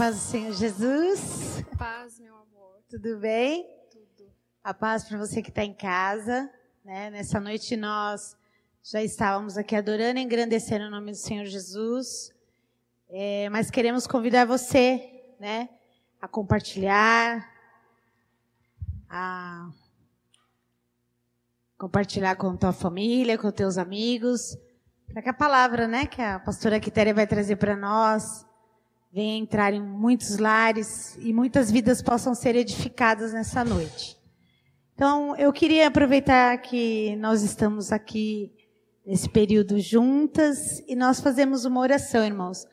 paz do Senhor Jesus. Paz, meu amor. Tudo bem? Tudo. A paz para você que está em casa. Né? Nessa noite nós já estávamos aqui adorando e engrandecendo o nome do Senhor Jesus. É, mas queremos convidar você né, a compartilhar, a compartilhar com tua família, com teus amigos, para que a palavra né, que a pastora Quitéria vai trazer para nós venha entrar em muitos lares e muitas vidas possam ser edificadas nessa noite. Então, eu queria aproveitar que nós estamos aqui nesse período juntas e nós fazemos uma oração, irmãos.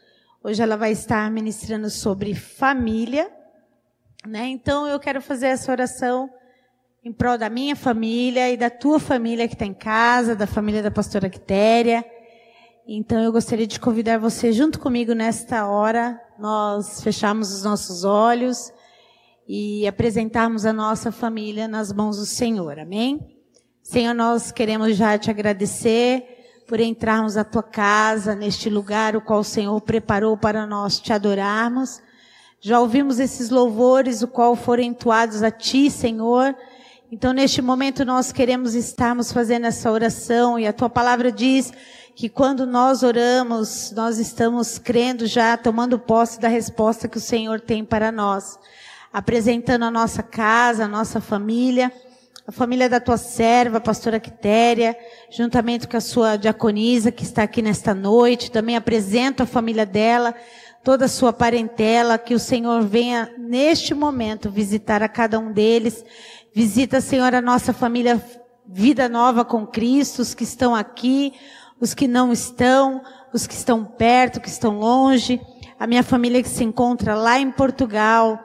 Hoje ela vai estar ministrando sobre família, né? Então, eu quero fazer essa oração em prol da minha família e da tua família que está em casa, da família da pastora Quitéria. Então eu gostaria de convidar você junto comigo nesta hora, nós fecharmos os nossos olhos e apresentarmos a nossa família nas mãos do Senhor. Amém? Senhor, nós queremos já te agradecer por entrarmos à tua casa, neste lugar o qual o Senhor preparou para nós te adorarmos. Já ouvimos esses louvores, o qual foram entoados a ti, Senhor. Então, neste momento, nós queremos estarmos fazendo essa oração e a tua palavra diz que quando nós oramos, nós estamos crendo já, tomando posse da resposta que o Senhor tem para nós. Apresentando a nossa casa, a nossa família, a família da tua serva, pastora Quitéria, juntamente com a sua diaconisa que está aqui nesta noite. Também apresento a família dela, toda a sua parentela, que o Senhor venha neste momento visitar a cada um deles. Visita, Senhor, a nossa família Vida Nova com Cristo, os que estão aqui, os que não estão, os que estão perto, que estão longe, a minha família que se encontra lá em Portugal,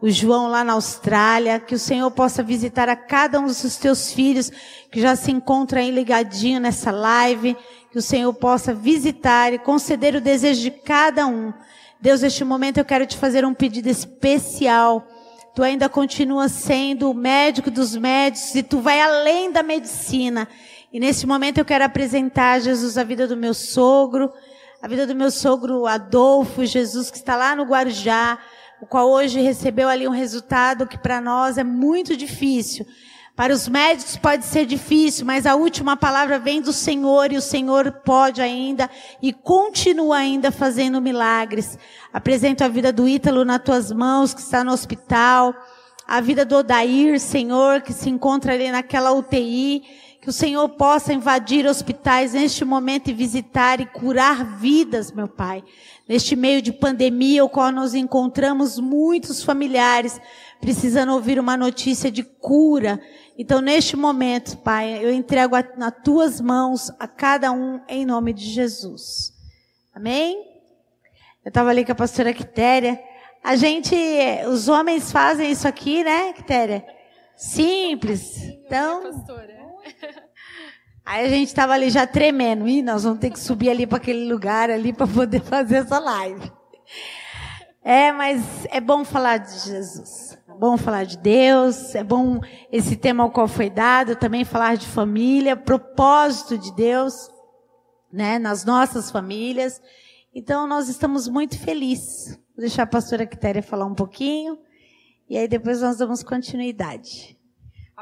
o João lá na Austrália, que o Senhor possa visitar a cada um dos teus filhos que já se encontra aí ligadinho nessa live, que o Senhor possa visitar e conceder o desejo de cada um. Deus, neste momento eu quero te fazer um pedido especial. Tu ainda continua sendo o médico dos médicos e tu vai além da medicina. E nesse momento eu quero apresentar, Jesus, a vida do meu sogro, a vida do meu sogro Adolfo, Jesus, que está lá no Guarujá, o qual hoje recebeu ali um resultado que para nós é muito difícil. Para os médicos pode ser difícil, mas a última palavra vem do Senhor e o Senhor pode ainda e continua ainda fazendo milagres. Apresento a vida do Ítalo nas tuas mãos, que está no hospital. A vida do Odair, Senhor, que se encontra ali naquela UTI. Que o Senhor possa invadir hospitais neste momento e visitar e curar vidas, meu Pai. Neste meio de pandemia, o qual nos encontramos muitos familiares precisando ouvir uma notícia de cura. Então, neste momento, Pai, eu entrego a, nas tuas mãos a cada um em nome de Jesus. Amém? Eu estava ali com a pastora Quitéria. A gente, os homens fazem isso aqui, né, Quitéria? Simples. Então, Aí a gente estava ali já tremendo. Ih, nós vamos ter que subir ali para aquele lugar ali para poder fazer essa live. É, mas é bom falar de Jesus. É bom falar de Deus. É bom esse tema ao qual foi dado. Também falar de família, propósito de Deus, né, nas nossas famílias. Então nós estamos muito felizes. Vou deixar a pastora Quitéria falar um pouquinho. E aí depois nós damos continuidade.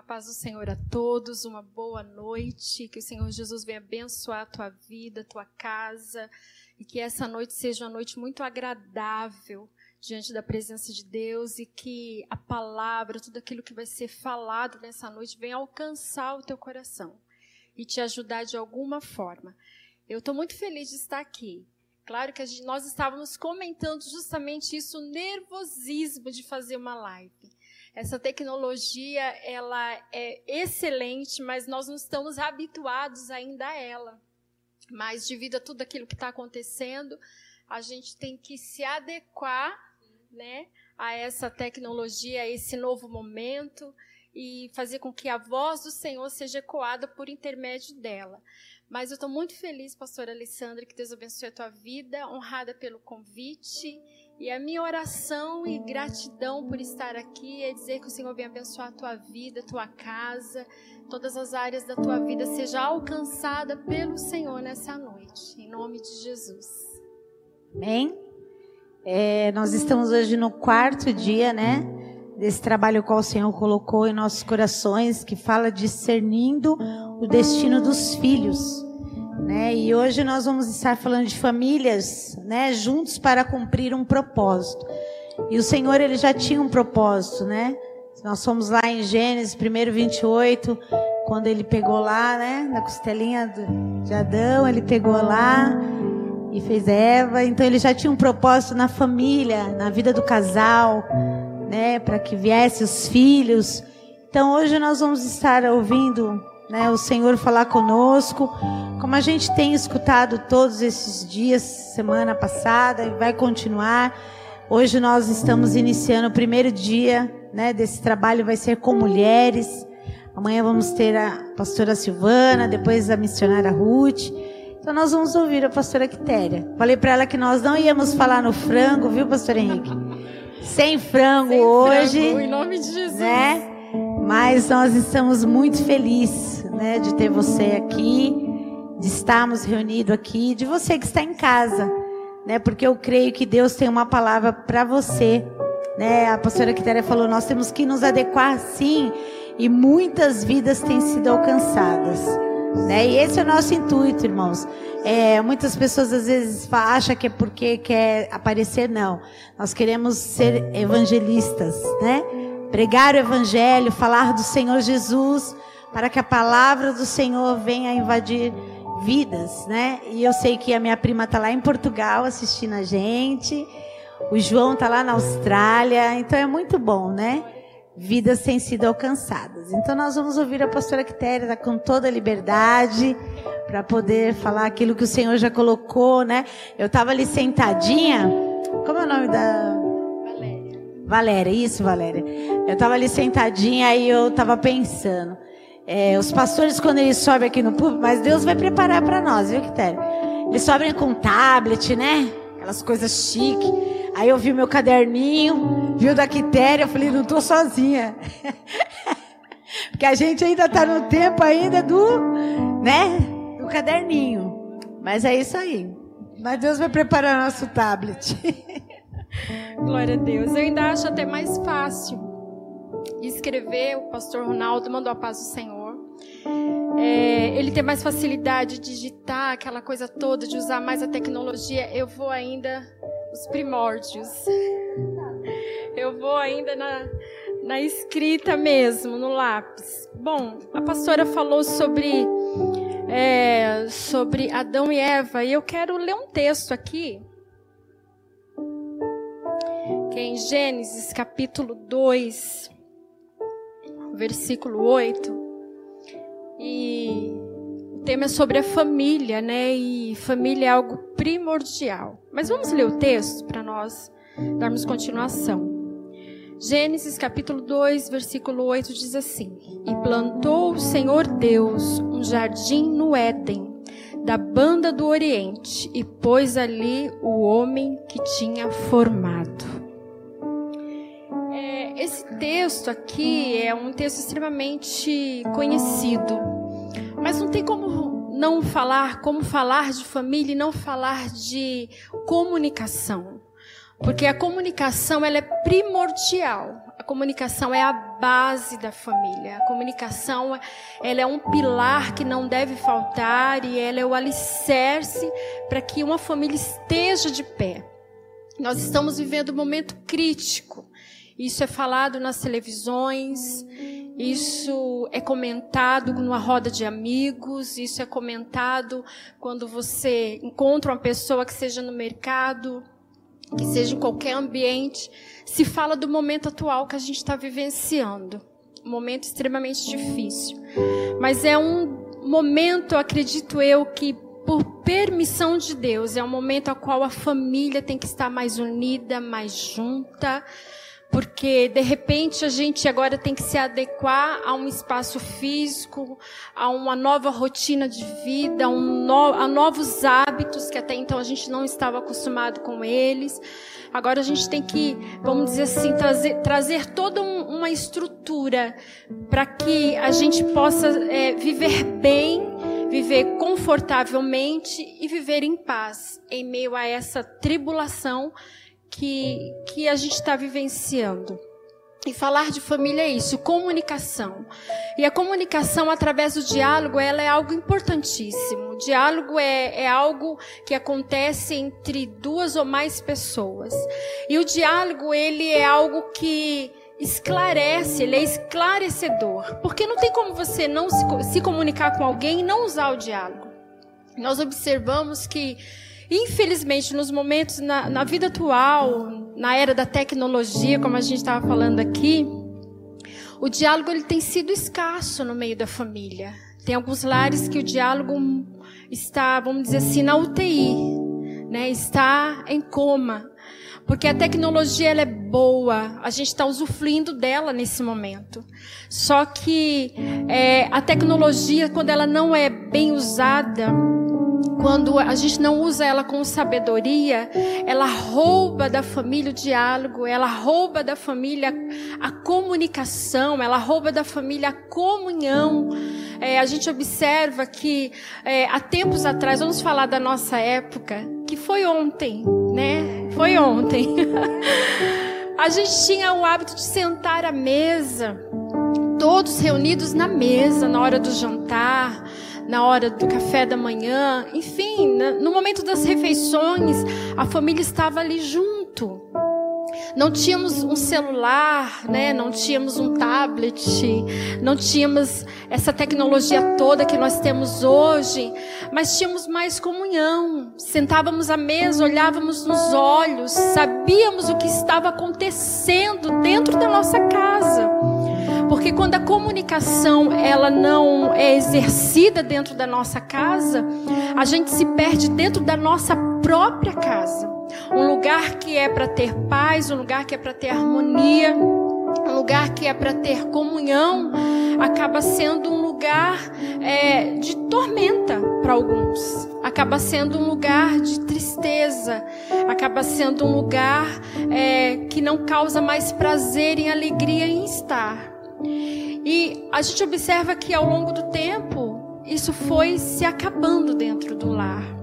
A paz do Senhor a todos, uma boa noite. Que o Senhor Jesus venha abençoar a tua vida, a tua casa. E que essa noite seja uma noite muito agradável diante da presença de Deus. E que a palavra, tudo aquilo que vai ser falado nessa noite, venha alcançar o teu coração e te ajudar de alguma forma. Eu estou muito feliz de estar aqui. Claro que gente, nós estávamos comentando justamente isso, o nervosismo de fazer uma live. Essa tecnologia, ela é excelente, mas nós não estamos habituados ainda a ela. Mas devido a tudo aquilo que está acontecendo, a gente tem que se adequar, né, a essa tecnologia, a esse novo momento e fazer com que a voz do Senhor seja ecoada por intermédio dela. Mas eu estou muito feliz, pastora Alessandra, que Deus abençoe a tua vida, honrada pelo convite e a minha oração e gratidão por estar aqui é dizer que o Senhor venha abençoar a tua vida, a tua casa, todas as áreas da tua vida seja alcançada pelo Senhor nessa noite, em nome de Jesus. Amém? É, nós estamos hoje no quarto dia, né? Desse trabalho qual o Senhor colocou em nossos corações, que fala discernindo o destino dos filhos. Né? E hoje nós vamos estar falando de famílias, né, juntos para cumprir um propósito. E o Senhor ele já tinha um propósito, né? Nós fomos lá em Gênesis 1, 28, quando ele pegou lá, né, na costelinha de Adão, ele pegou lá e fez Eva. Então ele já tinha um propósito na família, na vida do casal, né, para que viesse os filhos. Então hoje nós vamos estar ouvindo, né, o Senhor falar conosco, como a gente tem escutado todos esses dias, semana passada e vai continuar. Hoje nós estamos iniciando o primeiro dia né, desse trabalho, vai ser com mulheres. Amanhã vamos ter a pastora Silvana, depois a missionária Ruth. Então nós vamos ouvir a pastora Quitéria. Falei para ela que nós não íamos falar no frango, viu, pastor Henrique? Sem frango Sem hoje. Frango, em nome de Jesus. Né? Mas nós estamos muito felizes, né, de ter você aqui, de estarmos reunidos aqui, de você que está em casa né? Porque eu creio que Deus tem uma palavra para você, né? A pastora Quitéria falou, nós temos que nos adequar sim, e muitas vidas têm sido alcançadas, né? E esse é o nosso intuito, irmãos. É, muitas pessoas às vezes acham que é porque quer aparecer, não. Nós queremos ser evangelistas, né? Pregar o evangelho, falar do Senhor Jesus, para que a palavra do Senhor venha invadir vidas, né? E eu sei que a minha prima tá lá em Portugal assistindo a gente. O João tá lá na Austrália, então é muito bom, né? Vidas têm sido alcançadas. Então nós vamos ouvir a pastora Quitéria tá com toda a liberdade para poder falar aquilo que o Senhor já colocou, né? Eu tava ali sentadinha. Como é o nome da Valéria? Valéria, isso, Valéria. Eu tava ali sentadinha e eu tava pensando. É, os pastores, quando eles sobem aqui no público, mas Deus vai preparar para nós, viu, Quitério? Eles sobem com tablet, né? Aquelas coisas chique. Aí eu vi meu caderninho, viu da Quitéria, eu falei, não tô sozinha. Porque a gente ainda está no tempo ainda do, né? Do caderninho. Mas é isso aí. Mas Deus vai preparar nosso tablet. Glória a Deus. Eu ainda acho até mais fácil escrever. O pastor Ronaldo mandou a paz do Senhor é, ele tem mais facilidade de digitar aquela coisa toda, de usar mais a tecnologia. Eu vou ainda os primórdios. Eu vou ainda na, na escrita mesmo, no lápis. Bom, a pastora falou sobre é, sobre Adão e Eva e eu quero ler um texto aqui que é em Gênesis capítulo 2, versículo 8. E o tema é sobre a família, né? E família é algo primordial. Mas vamos ler o texto para nós darmos continuação. Gênesis capítulo 2, versículo 8 diz assim: E plantou o Senhor Deus um jardim no Éden, da banda do Oriente, e pôs ali o homem que tinha formado. Esse texto aqui é um texto extremamente conhecido mas não tem como não falar, como falar de família e não falar de comunicação. Porque a comunicação ela é primordial. A comunicação é a base da família. A comunicação ela é um pilar que não deve faltar e ela é o alicerce para que uma família esteja de pé. Nós estamos vivendo um momento crítico. Isso é falado nas televisões, isso é comentado numa roda de amigos, isso é comentado quando você encontra uma pessoa que seja no mercado, que seja em qualquer ambiente. Se fala do momento atual que a gente está vivenciando. Um momento extremamente difícil. Mas é um momento, acredito eu, que por permissão de Deus, é um momento ao qual a família tem que estar mais unida, mais junta porque de repente a gente agora tem que se adequar a um espaço físico, a uma nova rotina de vida, a, um no, a novos hábitos que até então a gente não estava acostumado com eles. Agora a gente tem que, vamos dizer assim, trazer, trazer toda um, uma estrutura para que a gente possa é, viver bem, viver confortavelmente e viver em paz em meio a essa tribulação que, que a gente está vivenciando. E falar de família é isso, comunicação. E a comunicação através do diálogo, ela é algo importantíssimo. O diálogo é, é algo que acontece entre duas ou mais pessoas. E o diálogo, ele é algo que esclarece, ele é esclarecedor. Porque não tem como você não se, se comunicar com alguém e não usar o diálogo. Nós observamos que Infelizmente, nos momentos, na, na vida atual, na era da tecnologia, como a gente estava falando aqui, o diálogo ele tem sido escasso no meio da família. Tem alguns lares que o diálogo está, vamos dizer assim, na UTI, né? está em coma. Porque a tecnologia ela é boa, a gente está usufruindo dela nesse momento. Só que é, a tecnologia, quando ela não é bem usada, quando a gente não usa ela com sabedoria, ela rouba da família o diálogo, ela rouba da família a comunicação, ela rouba da família a comunhão. É, a gente observa que é, há tempos atrás, vamos falar da nossa época, que foi ontem, né? Foi ontem. a gente tinha o hábito de sentar à mesa, todos reunidos na mesa, na hora do jantar na hora do café da manhã, enfim, no momento das refeições, a família estava ali junto. Não tínhamos um celular, né? Não tínhamos um tablet, não tínhamos essa tecnologia toda que nós temos hoje, mas tínhamos mais comunhão. Sentávamos à mesa, olhávamos nos olhos, sabíamos o que estava acontecendo dentro da nossa casa. Porque quando a comunicação ela não é exercida dentro da nossa casa, a gente se perde dentro da nossa própria casa. Um lugar que é para ter paz, um lugar que é para ter harmonia, um lugar que é para ter comunhão, acaba sendo um lugar é, de tormenta para alguns, acaba sendo um lugar de tristeza, acaba sendo um lugar é, que não causa mais prazer e alegria em estar. E a gente observa que ao longo do tempo, isso foi se acabando dentro do lar.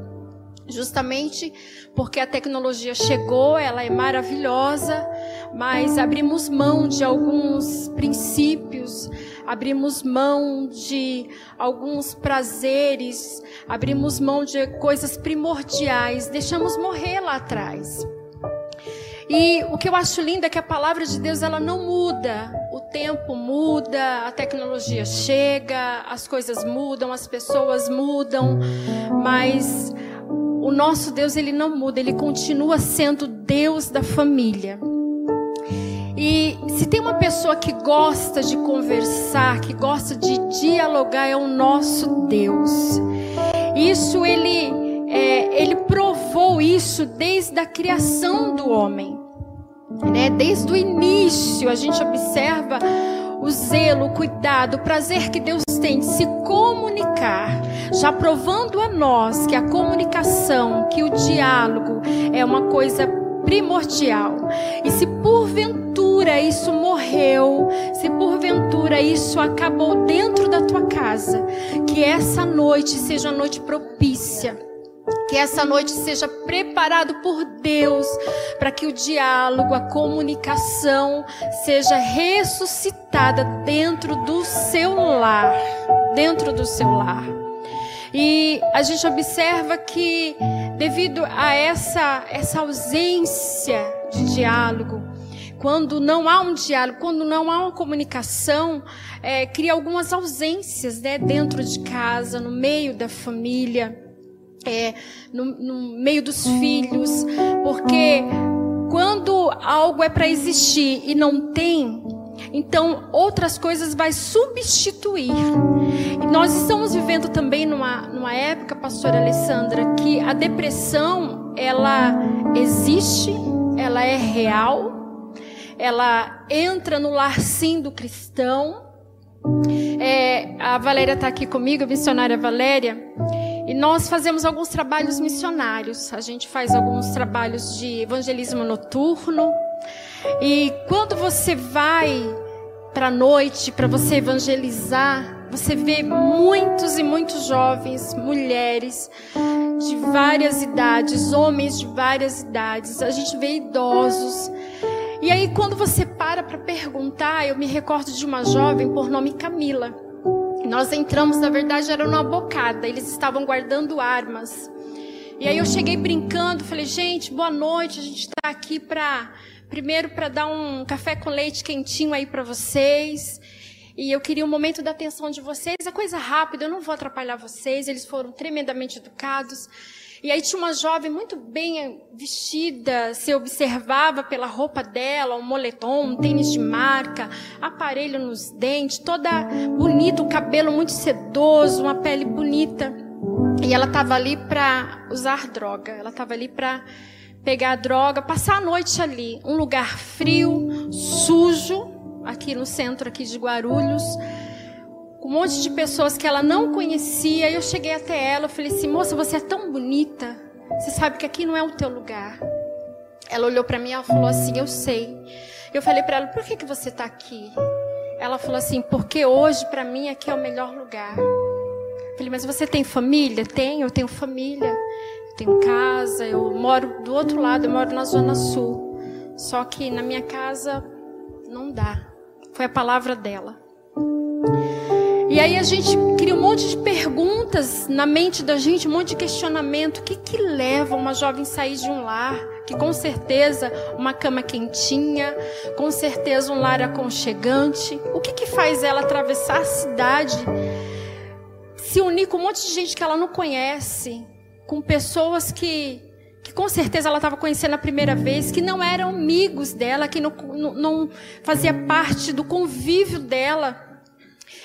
Justamente porque a tecnologia chegou, ela é maravilhosa, mas abrimos mão de alguns princípios, abrimos mão de alguns prazeres, abrimos mão de coisas primordiais, deixamos morrer lá atrás. E o que eu acho lindo é que a palavra de Deus ela não muda. O tempo muda, a tecnologia chega, as coisas mudam, as pessoas mudam, mas o nosso Deus ele não muda, ele continua sendo Deus da família. E se tem uma pessoa que gosta de conversar, que gosta de dialogar, é o nosso Deus. Isso ele é, ele provou isso desde a criação do homem. Né? Desde o início a gente observa o zelo, o cuidado, o prazer que Deus tem de se comunicar, já provando a nós que a comunicação, que o diálogo é uma coisa primordial. E se porventura isso morreu, se porventura isso acabou dentro da tua casa, que essa noite seja uma noite propícia que essa noite seja preparado por Deus para que o diálogo, a comunicação seja ressuscitada dentro do seu lar, dentro do seu lar. E a gente observa que devido a essa essa ausência de diálogo, quando não há um diálogo, quando não há uma comunicação, é, cria algumas ausências né, dentro de casa, no meio da família é, no, no meio dos filhos, porque quando algo é para existir e não tem, então outras coisas vai substituir. E nós estamos vivendo também numa, numa época, pastora Alessandra, que a depressão ela existe, ela é real, ela entra no lar sim do cristão. É, a Valéria está aqui comigo, a missionária Valéria. E nós fazemos alguns trabalhos missionários. A gente faz alguns trabalhos de evangelismo noturno. E quando você vai para a noite para você evangelizar, você vê muitos e muitos jovens, mulheres de várias idades, homens de várias idades, a gente vê idosos. E aí, quando você para para perguntar, eu me recordo de uma jovem por nome Camila. Nós entramos, na verdade, era numa bocada, eles estavam guardando armas. E aí eu cheguei brincando, falei, gente, boa noite, a gente está aqui para, primeiro, para dar um café com leite quentinho aí para vocês. E eu queria um momento da atenção de vocês. É coisa rápida, eu não vou atrapalhar vocês. Eles foram tremendamente educados. E aí tinha uma jovem muito bem vestida, se observava pela roupa dela, um moletom, um tênis de marca, aparelho nos dentes, toda bonita, o cabelo muito sedoso, uma pele bonita. E ela estava ali para usar droga. Ela estava ali para pegar droga, passar a noite ali, um lugar frio, sujo, aqui no centro aqui de Guarulhos, um monte de pessoas que ela não conhecia. Eu cheguei até ela, eu falei assim: "Moça, você é tão bonita. Você sabe que aqui não é o teu lugar". Ela olhou para mim e falou assim: "Eu sei". Eu falei para ela: "Por que que você está aqui?" Ela falou assim: "Porque hoje para mim aqui é o melhor lugar". Eu falei: "Mas você tem família?" "Tenho, eu tenho família. Eu tenho casa, eu moro do outro lado, eu moro na zona sul. Só que na minha casa não dá. Foi a palavra dela. E aí a gente cria um monte de perguntas na mente da gente, um monte de questionamento. O que que leva uma jovem a sair de um lar? Que com certeza uma cama quentinha, com certeza um lar aconchegante. O que que faz ela atravessar a cidade, se unir com um monte de gente que ela não conhece, com pessoas que que com certeza ela estava conhecendo a primeira vez, que não eram amigos dela, que não, não, não fazia parte do convívio dela.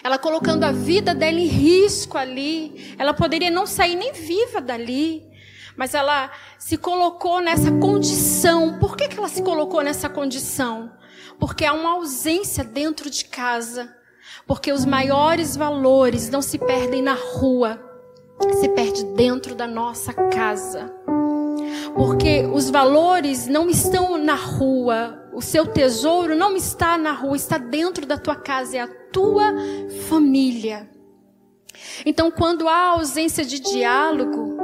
Ela colocando a vida dela em risco ali. Ela poderia não sair nem viva dali. Mas ela se colocou nessa condição. Por que, que ela se colocou nessa condição? Porque há uma ausência dentro de casa. Porque os maiores valores não se perdem na rua, se perde dentro da nossa casa. Porque os valores não estão na rua, o seu tesouro não está na rua, está dentro da tua casa, é a tua família. Então, quando há ausência de diálogo,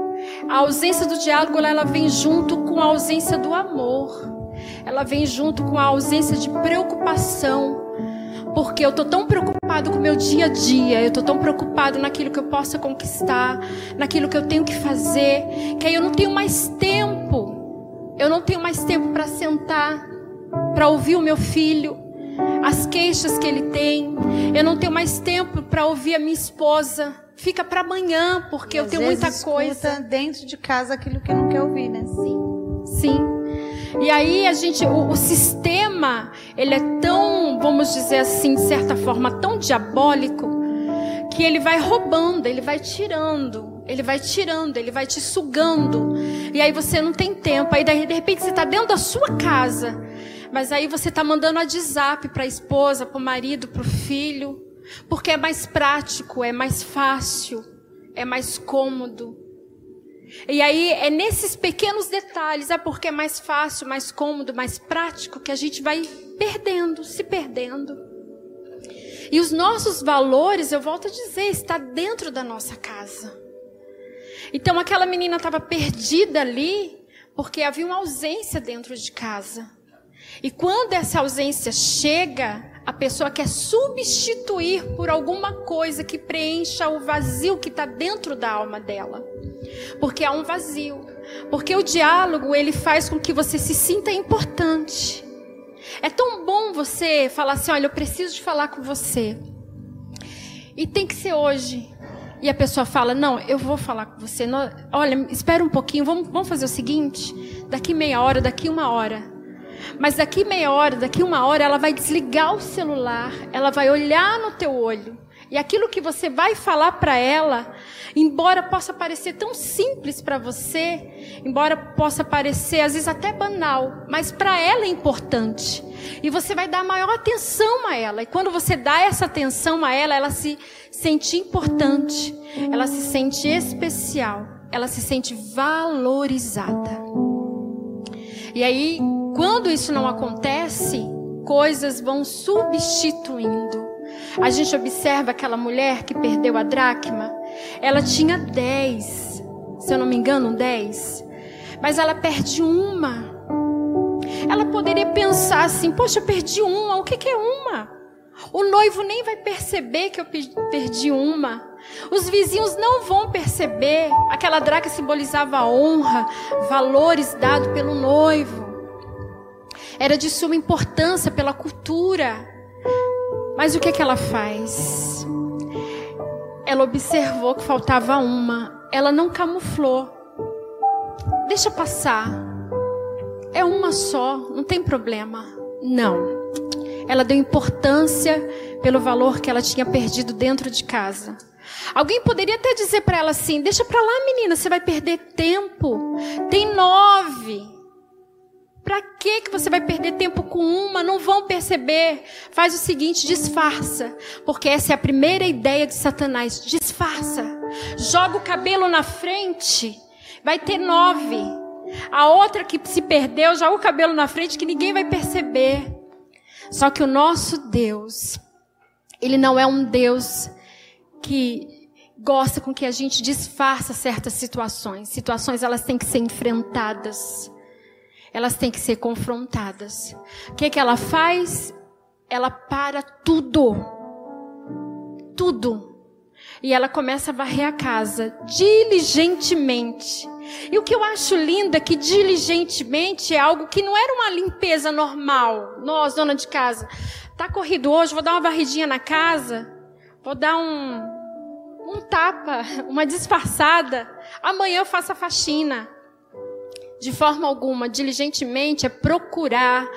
a ausência do diálogo ela vem junto com a ausência do amor. Ela vem junto com a ausência de preocupação porque eu tô tão preocupado com o meu dia a dia, eu tô tão preocupado naquilo que eu possa conquistar, naquilo que eu tenho que fazer, que aí eu não tenho mais tempo. Eu não tenho mais tempo para sentar, para ouvir o meu filho, as queixas que ele tem. Eu não tenho mais tempo para ouvir a minha esposa. Fica para amanhã, porque eu tenho muita coisa dentro de casa aquilo que não quer ouvir, né? Sim. Sim. E aí a gente, o, o, sistema, ele é tão, vamos dizer assim, de certa forma, tão diabólico, que ele vai roubando, ele vai tirando, ele vai tirando, ele vai te sugando. E aí você não tem tempo. Aí de repente você está dentro da sua casa, mas aí você está mandando a WhatsApp para a esposa, para o marido, para o filho, porque é mais prático, é mais fácil, é mais cômodo. E aí é nesses pequenos detalhes, é porque é mais fácil, mais cômodo, mais prático, que a gente vai perdendo, se perdendo. E os nossos valores, eu volto a dizer, está dentro da nossa casa. Então aquela menina estava perdida ali, porque havia uma ausência dentro de casa. E quando essa ausência chega, a pessoa quer substituir por alguma coisa que preencha o vazio que está dentro da alma dela. Porque há um vazio. Porque o diálogo, ele faz com que você se sinta importante. É tão bom você falar assim: olha, eu preciso de falar com você. E tem que ser hoje. E a pessoa fala: não, eu vou falar com você. olha, espera um pouquinho, vamos, vamos fazer o seguinte: daqui meia hora, daqui uma hora. Mas daqui meia hora, daqui uma hora, ela vai desligar o celular, ela vai olhar no teu olho. E aquilo que você vai falar para ela, embora possa parecer tão simples para você, embora possa parecer às vezes até banal, mas para ela é importante. E você vai dar maior atenção a ela. E quando você dá essa atenção a ela, ela se sente importante, ela se sente especial, ela se sente valorizada. E aí, quando isso não acontece, coisas vão substituindo. A gente observa aquela mulher que perdeu a dracma, ela tinha dez. se eu não me engano, 10. Mas ela perde uma. Ela poderia pensar assim: poxa, eu perdi uma, o que, que é uma? O noivo nem vai perceber que eu perdi uma. Os vizinhos não vão perceber. Aquela draca simbolizava honra, valores dados pelo noivo. Era de suma importância pela cultura. Mas o que, que ela faz? Ela observou que faltava uma. Ela não camuflou. Deixa passar. É uma só, não tem problema. Não. Ela deu importância pelo valor que ela tinha perdido dentro de casa. Alguém poderia até dizer para ela assim: Deixa para lá, menina, você vai perder tempo. Tem nove. Para que que você vai perder tempo com uma? Não vão perceber. Faz o seguinte, disfarça, porque essa é a primeira ideia de Satanás. Disfarça. Joga o cabelo na frente. Vai ter nove. A outra que se perdeu, joga o cabelo na frente que ninguém vai perceber. Só que o nosso Deus, ele não é um Deus que gosta com que a gente disfarça certas situações. Situações elas têm que ser enfrentadas. Elas têm que ser confrontadas. O que, que ela faz? Ela para tudo. Tudo. E ela começa a varrer a casa diligentemente. E o que eu acho lindo é que diligentemente é algo que não era uma limpeza normal. Nós, dona de casa, tá corrido hoje, vou dar uma varridinha na casa, vou dar um, um tapa, uma disfarçada. Amanhã eu faço a faxina. De forma alguma, diligentemente é procurar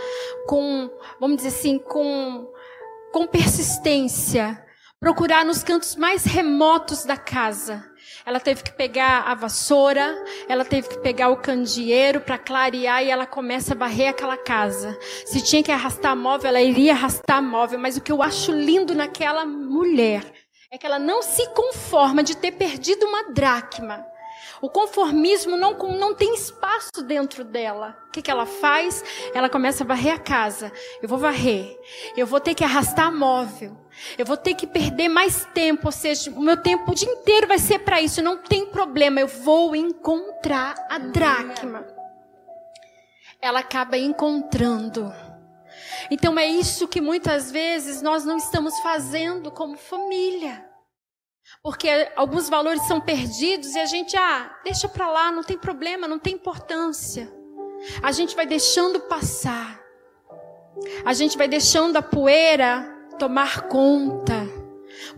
com, vamos dizer assim, com, com persistência, procurar nos cantos mais remotos da casa ela teve que pegar a vassoura, ela teve que pegar o candeeiro para clarear e ela começa a varrer aquela casa. Se tinha que arrastar móvel, ela iria arrastar móvel. Mas o que eu acho lindo naquela mulher é que ela não se conforma de ter perdido uma dracma. O conformismo não, não tem espaço dentro dela. O que, que ela faz? Ela começa a varrer a casa. Eu vou varrer. Eu vou ter que arrastar móvel. Eu vou ter que perder mais tempo. Ou seja, o meu tempo o dia inteiro vai ser para isso. Não tem problema. Eu vou encontrar a dracma. Ela acaba encontrando. Então é isso que muitas vezes nós não estamos fazendo como família. Porque alguns valores são perdidos e a gente, ah, deixa para lá, não tem problema, não tem importância. A gente vai deixando passar. A gente vai deixando a poeira tomar conta.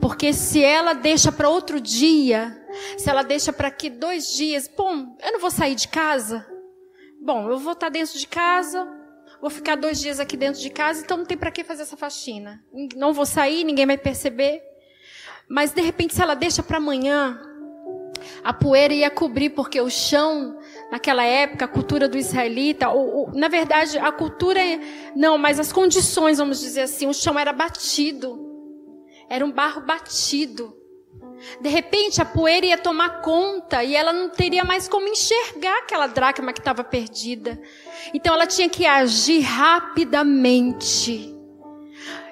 Porque se ela deixa para outro dia, se ela deixa para aqui dois dias, bom, eu não vou sair de casa. Bom, eu vou estar tá dentro de casa, vou ficar dois dias aqui dentro de casa, então não tem para que fazer essa faxina. Não vou sair, ninguém vai perceber. Mas de repente, se ela deixa para amanhã, a poeira ia cobrir, porque o chão, naquela época, a cultura do israelita, ou, ou, na verdade, a cultura, não, mas as condições, vamos dizer assim, o chão era batido, era um barro batido. De repente, a poeira ia tomar conta e ela não teria mais como enxergar aquela dracma que estava perdida. Então, ela tinha que agir rapidamente.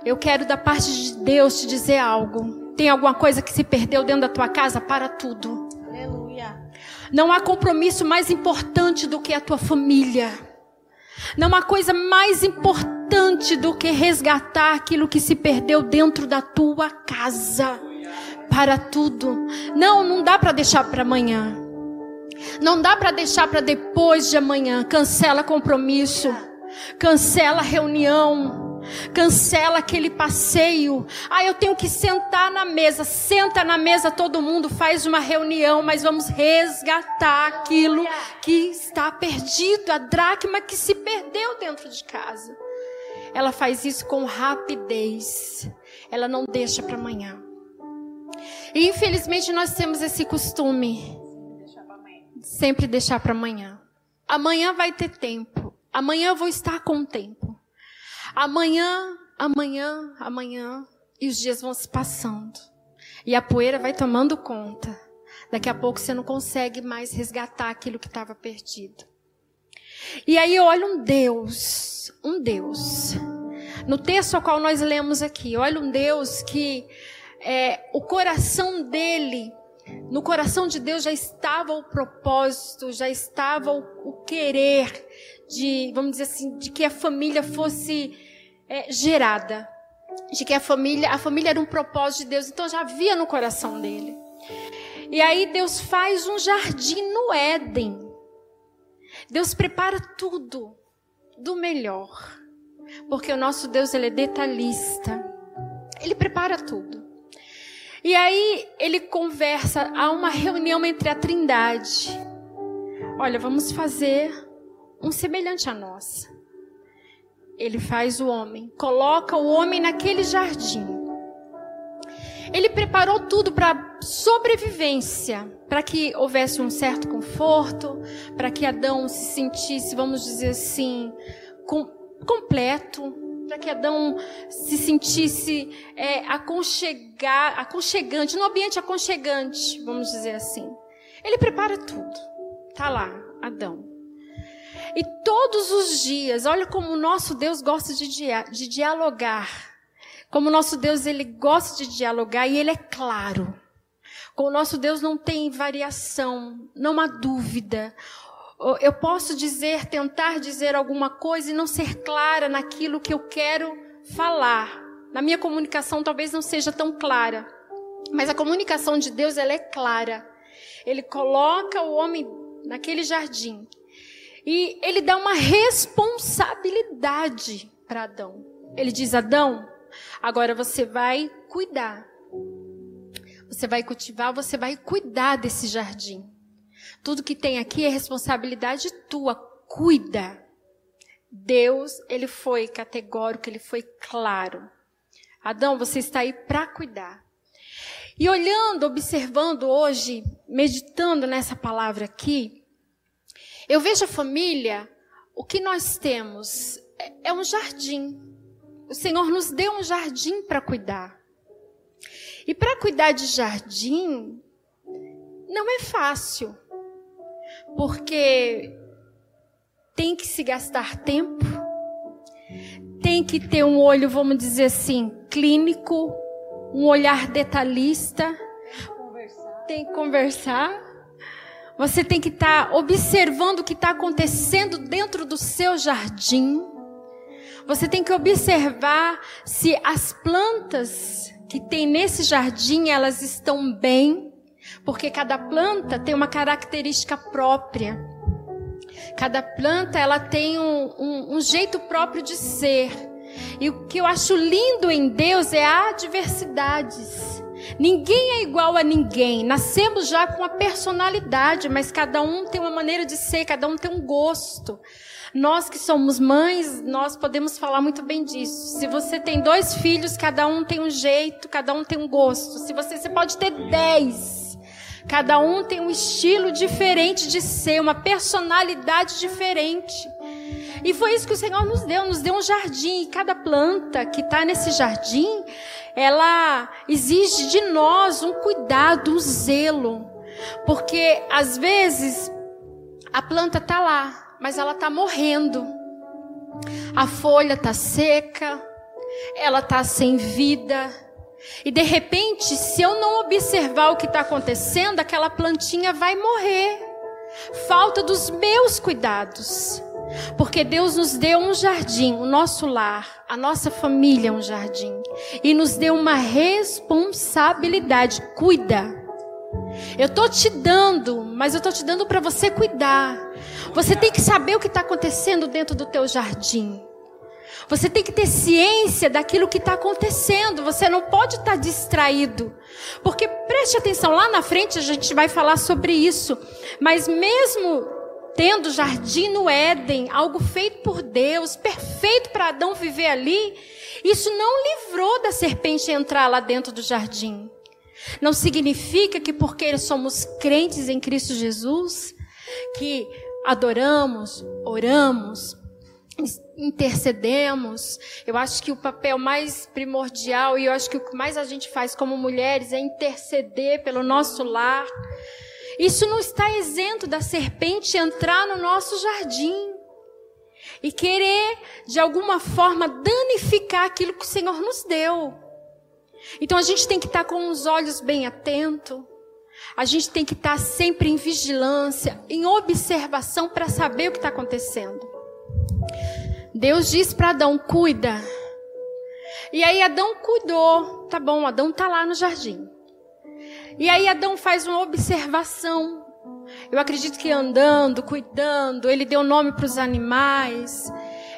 Eu quero, da parte de Deus, te dizer algo. Tem alguma coisa que se perdeu dentro da tua casa? Para tudo. Aleluia. Não há compromisso mais importante do que a tua família. Não há coisa mais importante do que resgatar aquilo que se perdeu dentro da tua casa. Para tudo. Não, não dá para deixar para amanhã. Não dá para deixar para depois de amanhã. Cancela compromisso. Cancela reunião. Cancela aquele passeio. Ah, eu tenho que sentar na mesa. Senta na mesa todo mundo, faz uma reunião, mas vamos resgatar aquilo que está perdido, a dracma que se perdeu dentro de casa. Ela faz isso com rapidez. Ela não deixa para amanhã. E infelizmente nós temos esse costume. Sempre deixar para amanhã. Amanhã vai ter tempo. Amanhã eu vou estar com tempo. Amanhã, amanhã, amanhã, e os dias vão se passando. E a poeira vai tomando conta. Daqui a pouco você não consegue mais resgatar aquilo que estava perdido. E aí olha um Deus, um Deus. No texto ao qual nós lemos aqui, olha um Deus que é, o coração dele no coração de Deus já estava o propósito, já estava o, o querer de, vamos dizer assim, de que a família fosse é, gerada, de que a família, a família era um propósito de Deus, então já havia no coração dele. E aí Deus faz um jardim no Éden. Deus prepara tudo do melhor. Porque o nosso Deus ele é detalhista. Ele prepara tudo. E aí ele conversa, há uma reunião entre a Trindade. Olha, vamos fazer um semelhante a nós. Ele faz o homem, coloca o homem naquele jardim. Ele preparou tudo para sobrevivência, para que houvesse um certo conforto, para que Adão se sentisse, vamos dizer assim, com, completo, para que Adão se sentisse é, aconchegar, aconchegante, no ambiente aconchegante, vamos dizer assim. Ele prepara tudo. Tá lá, Adão. E todos os dias, olha como o nosso Deus gosta de, dia, de dialogar. Como o nosso Deus, ele gosta de dialogar e ele é claro. Com o nosso Deus não tem variação, não há dúvida eu posso dizer, tentar dizer alguma coisa e não ser clara naquilo que eu quero falar. Na minha comunicação talvez não seja tão clara, mas a comunicação de Deus ela é clara. Ele coloca o homem naquele jardim e ele dá uma responsabilidade para Adão. Ele diz: Adão, agora você vai cuidar. Você vai cultivar, você vai cuidar desse jardim. Tudo que tem aqui é responsabilidade tua. Cuida. Deus, ele foi categórico, ele foi claro. Adão, você está aí para cuidar. E olhando, observando hoje, meditando nessa palavra aqui, eu vejo a família, o que nós temos é, é um jardim. O Senhor nos deu um jardim para cuidar. E para cuidar de jardim, não é fácil porque tem que se gastar tempo, tem que ter um olho, vamos dizer assim, clínico, um olhar detalhista, tem que conversar. Você tem que estar tá observando o que está acontecendo dentro do seu jardim. Você tem que observar se as plantas que tem nesse jardim elas estão bem porque cada planta tem uma característica própria. Cada planta ela tem um, um, um jeito próprio de ser. E o que eu acho lindo em Deus é a diversidades. Ninguém é igual a ninguém. Nascemos já com a personalidade, mas cada um tem uma maneira de ser, cada um tem um gosto. Nós que somos mães, nós podemos falar muito bem disso. Se você tem dois filhos, cada um tem um jeito, cada um tem um gosto. Se você, você pode ter dez. Cada um tem um estilo diferente de ser, uma personalidade diferente. E foi isso que o Senhor nos deu, nos deu um jardim. E cada planta que está nesse jardim, ela exige de nós um cuidado, um zelo. Porque às vezes a planta está lá, mas ela está morrendo. A folha está seca, ela está sem vida e de repente, se eu não observar o que está acontecendo, aquela plantinha vai morrer. Falta dos meus cuidados. Porque Deus nos deu um jardim, o nosso lar, a nossa família é um jardim. E nos deu uma responsabilidade. Cuida. Eu estou te dando, mas eu estou te dando para você cuidar. Você tem que saber o que está acontecendo dentro do teu jardim. Você tem que ter ciência daquilo que está acontecendo. Você não pode estar tá distraído. Porque preste atenção, lá na frente a gente vai falar sobre isso. Mas mesmo tendo jardim no Éden, algo feito por Deus, perfeito para Adão viver ali, isso não livrou da serpente entrar lá dentro do jardim. Não significa que porque somos crentes em Cristo Jesus, que adoramos, oramos, intercedemos. Eu acho que o papel mais primordial e eu acho que o que mais a gente faz como mulheres é interceder pelo nosso lar. Isso não está isento da serpente entrar no nosso jardim e querer de alguma forma danificar aquilo que o Senhor nos deu. Então a gente tem que estar com os olhos bem atentos a gente tem que estar sempre em vigilância, em observação para saber o que está acontecendo. Deus disse para Adão: cuida. E aí Adão cuidou. Tá bom, Adão está lá no jardim. E aí Adão faz uma observação. Eu acredito que andando, cuidando, ele deu nome para os animais.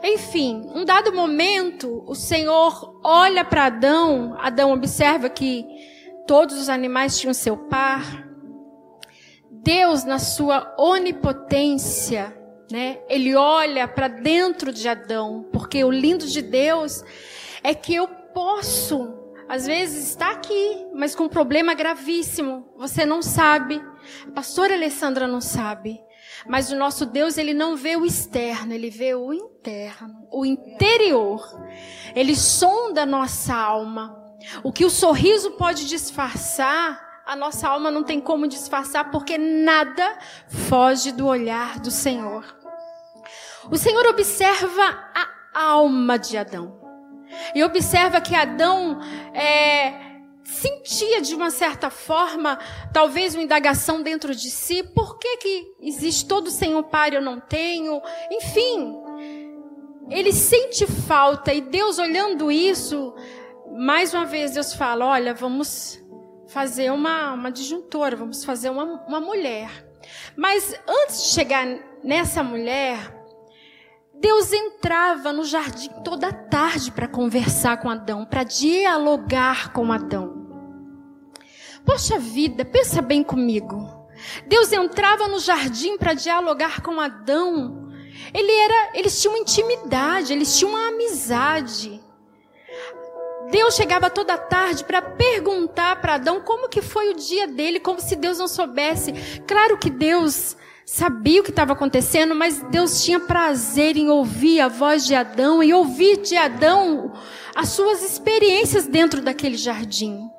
Enfim, um dado momento, o Senhor olha para Adão, Adão observa que todos os animais tinham seu par. Deus, na sua onipotência, né, ele olha para dentro de Adão, porque o lindo de Deus é que eu posso, às vezes, estar aqui, mas com um problema gravíssimo, você não sabe, a pastora Alessandra não sabe. Mas o nosso Deus, ele não vê o externo, ele vê o interno, o interior. Ele sonda a nossa alma. O que o sorriso pode disfarçar, a nossa alma não tem como disfarçar, porque nada foge do olhar do Senhor. O Senhor observa a alma de Adão. E observa que Adão é, sentia de uma certa forma, talvez uma indagação dentro de si, por que que existe todo sem o pai eu não tenho? Enfim, ele sente falta e Deus olhando isso, mais uma vez Deus fala, olha, vamos fazer uma, uma disjuntora, vamos fazer uma, uma mulher. Mas antes de chegar nessa mulher, Deus entrava no jardim toda tarde para conversar com Adão, para dialogar com Adão. Poxa vida, pensa bem comigo. Deus entrava no jardim para dialogar com Adão. Ele era, eles tinham intimidade, eles tinham uma amizade. Deus chegava toda tarde para perguntar para Adão como que foi o dia dele, como se Deus não soubesse. Claro que Deus sabia o que estava acontecendo, mas Deus tinha prazer em ouvir a voz de Adão e ouvir de Adão as suas experiências dentro daquele jardim.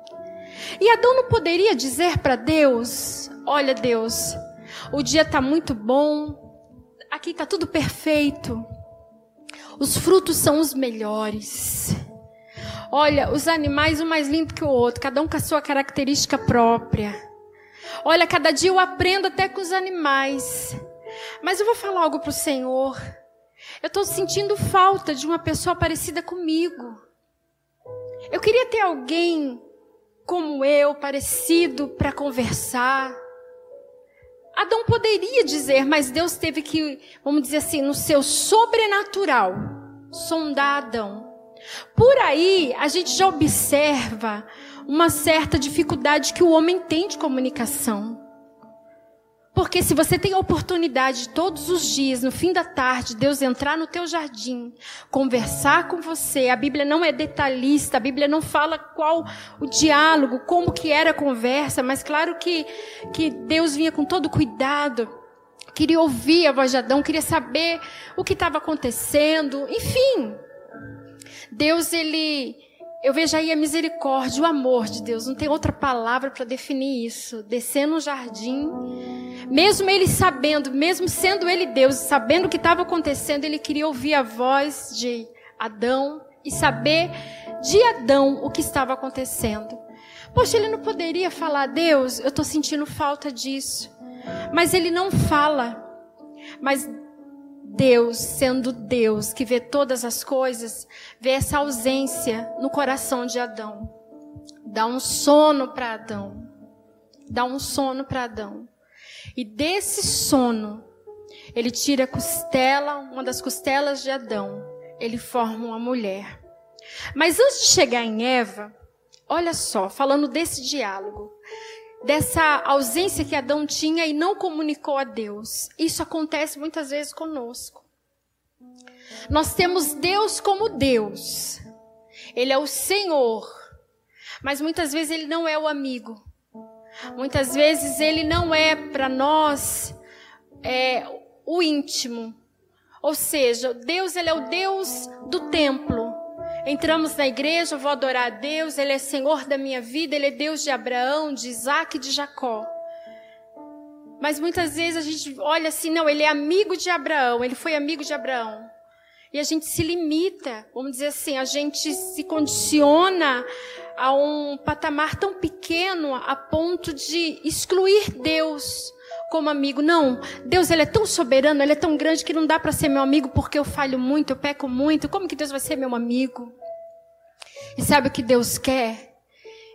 E Adão não poderia dizer para Deus: Olha, Deus, o dia está muito bom, aqui está tudo perfeito, os frutos são os melhores. Olha, os animais um mais lindo que o outro, cada um com a sua característica própria. Olha, cada dia eu aprendo até com os animais. Mas eu vou falar algo para o Senhor. Eu estou sentindo falta de uma pessoa parecida comigo. Eu queria ter alguém como eu, parecido para conversar. Adão poderia dizer, mas Deus teve que, vamos dizer assim, no seu sobrenatural, sondar Adão. Por aí, a gente já observa uma certa dificuldade que o homem tem de comunicação. Porque se você tem a oportunidade todos os dias, no fim da tarde, Deus entrar no teu jardim, conversar com você, a Bíblia não é detalhista, a Bíblia não fala qual o diálogo, como que era a conversa, mas claro que, que Deus vinha com todo cuidado, queria ouvir a voz de Adão, queria saber o que estava acontecendo, enfim. Deus, ele, eu vejo aí a misericórdia, o amor de Deus, não tem outra palavra para definir isso. Descer no jardim, mesmo ele sabendo, mesmo sendo ele Deus, sabendo o que estava acontecendo, ele queria ouvir a voz de Adão e saber de Adão o que estava acontecendo. Poxa, ele não poderia falar, Deus, eu estou sentindo falta disso. Mas ele não fala. Mas Deus, sendo Deus que vê todas as coisas, vê essa ausência no coração de Adão. Dá um sono para Adão. Dá um sono para Adão. E desse sono, ele tira a costela, uma das costelas de Adão. Ele forma uma mulher. Mas antes de chegar em Eva, olha só, falando desse diálogo, dessa ausência que Adão tinha e não comunicou a Deus. Isso acontece muitas vezes conosco. Nós temos Deus como Deus. Ele é o Senhor. Mas muitas vezes ele não é o amigo. Muitas vezes ele não é para nós é, o íntimo. Ou seja, Deus ele é o Deus do templo. Entramos na igreja, vou adorar a Deus, Ele é Senhor da minha vida, Ele é Deus de Abraão, de Isaac e de Jacó. Mas muitas vezes a gente olha assim, não, Ele é amigo de Abraão, Ele foi amigo de Abraão. E a gente se limita, vamos dizer assim, a gente se condiciona a um patamar tão pequeno a ponto de excluir Deus como amigo. Não, Deus ele é tão soberano, ele é tão grande que não dá para ser meu amigo porque eu falho muito, eu peco muito. Como que Deus vai ser meu amigo? E sabe o que Deus quer?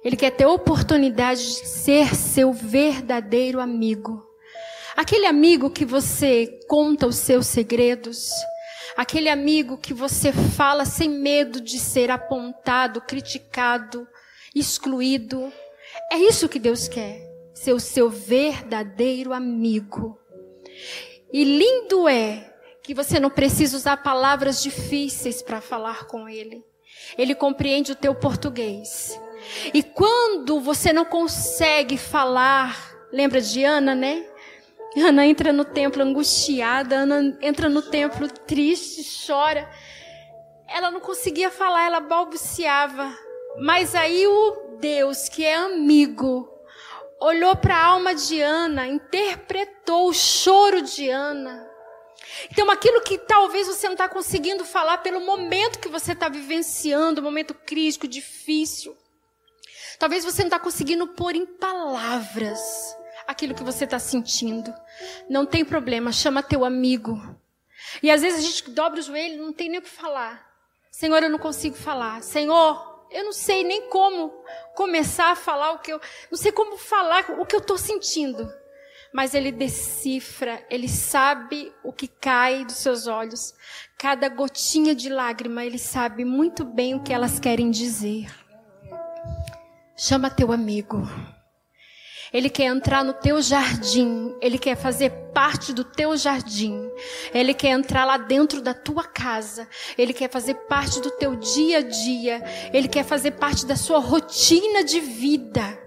Ele quer ter oportunidade de ser seu verdadeiro amigo. Aquele amigo que você conta os seus segredos, aquele amigo que você fala sem medo de ser apontado, criticado, excluído. É isso que Deus quer ser o seu verdadeiro amigo. E lindo é que você não precisa usar palavras difíceis para falar com ele. Ele compreende o teu português. E quando você não consegue falar, lembra de Ana, né? Ana entra no templo angustiada, Ana entra no templo triste, chora. Ela não conseguia falar, ela balbuciava. Mas aí o Deus que é amigo olhou para a alma de Ana, interpretou o choro de Ana. Então, aquilo que talvez você não está conseguindo falar pelo momento que você está vivenciando, momento crítico, difícil. Talvez você não está conseguindo pôr em palavras aquilo que você está sentindo. Não tem problema, chama teu amigo. E às vezes a gente dobra o joelho, não tem nem o que falar. Senhor, eu não consigo falar. Senhor, eu não sei nem como começar a falar o que eu. Não sei como falar o que eu estou sentindo. Mas ele decifra, ele sabe o que cai dos seus olhos. Cada gotinha de lágrima, ele sabe muito bem o que elas querem dizer. Chama teu amigo. Ele quer entrar no teu jardim, ele quer fazer parte do teu jardim. Ele quer entrar lá dentro da tua casa. Ele quer fazer parte do teu dia a dia. Ele quer fazer parte da sua rotina de vida.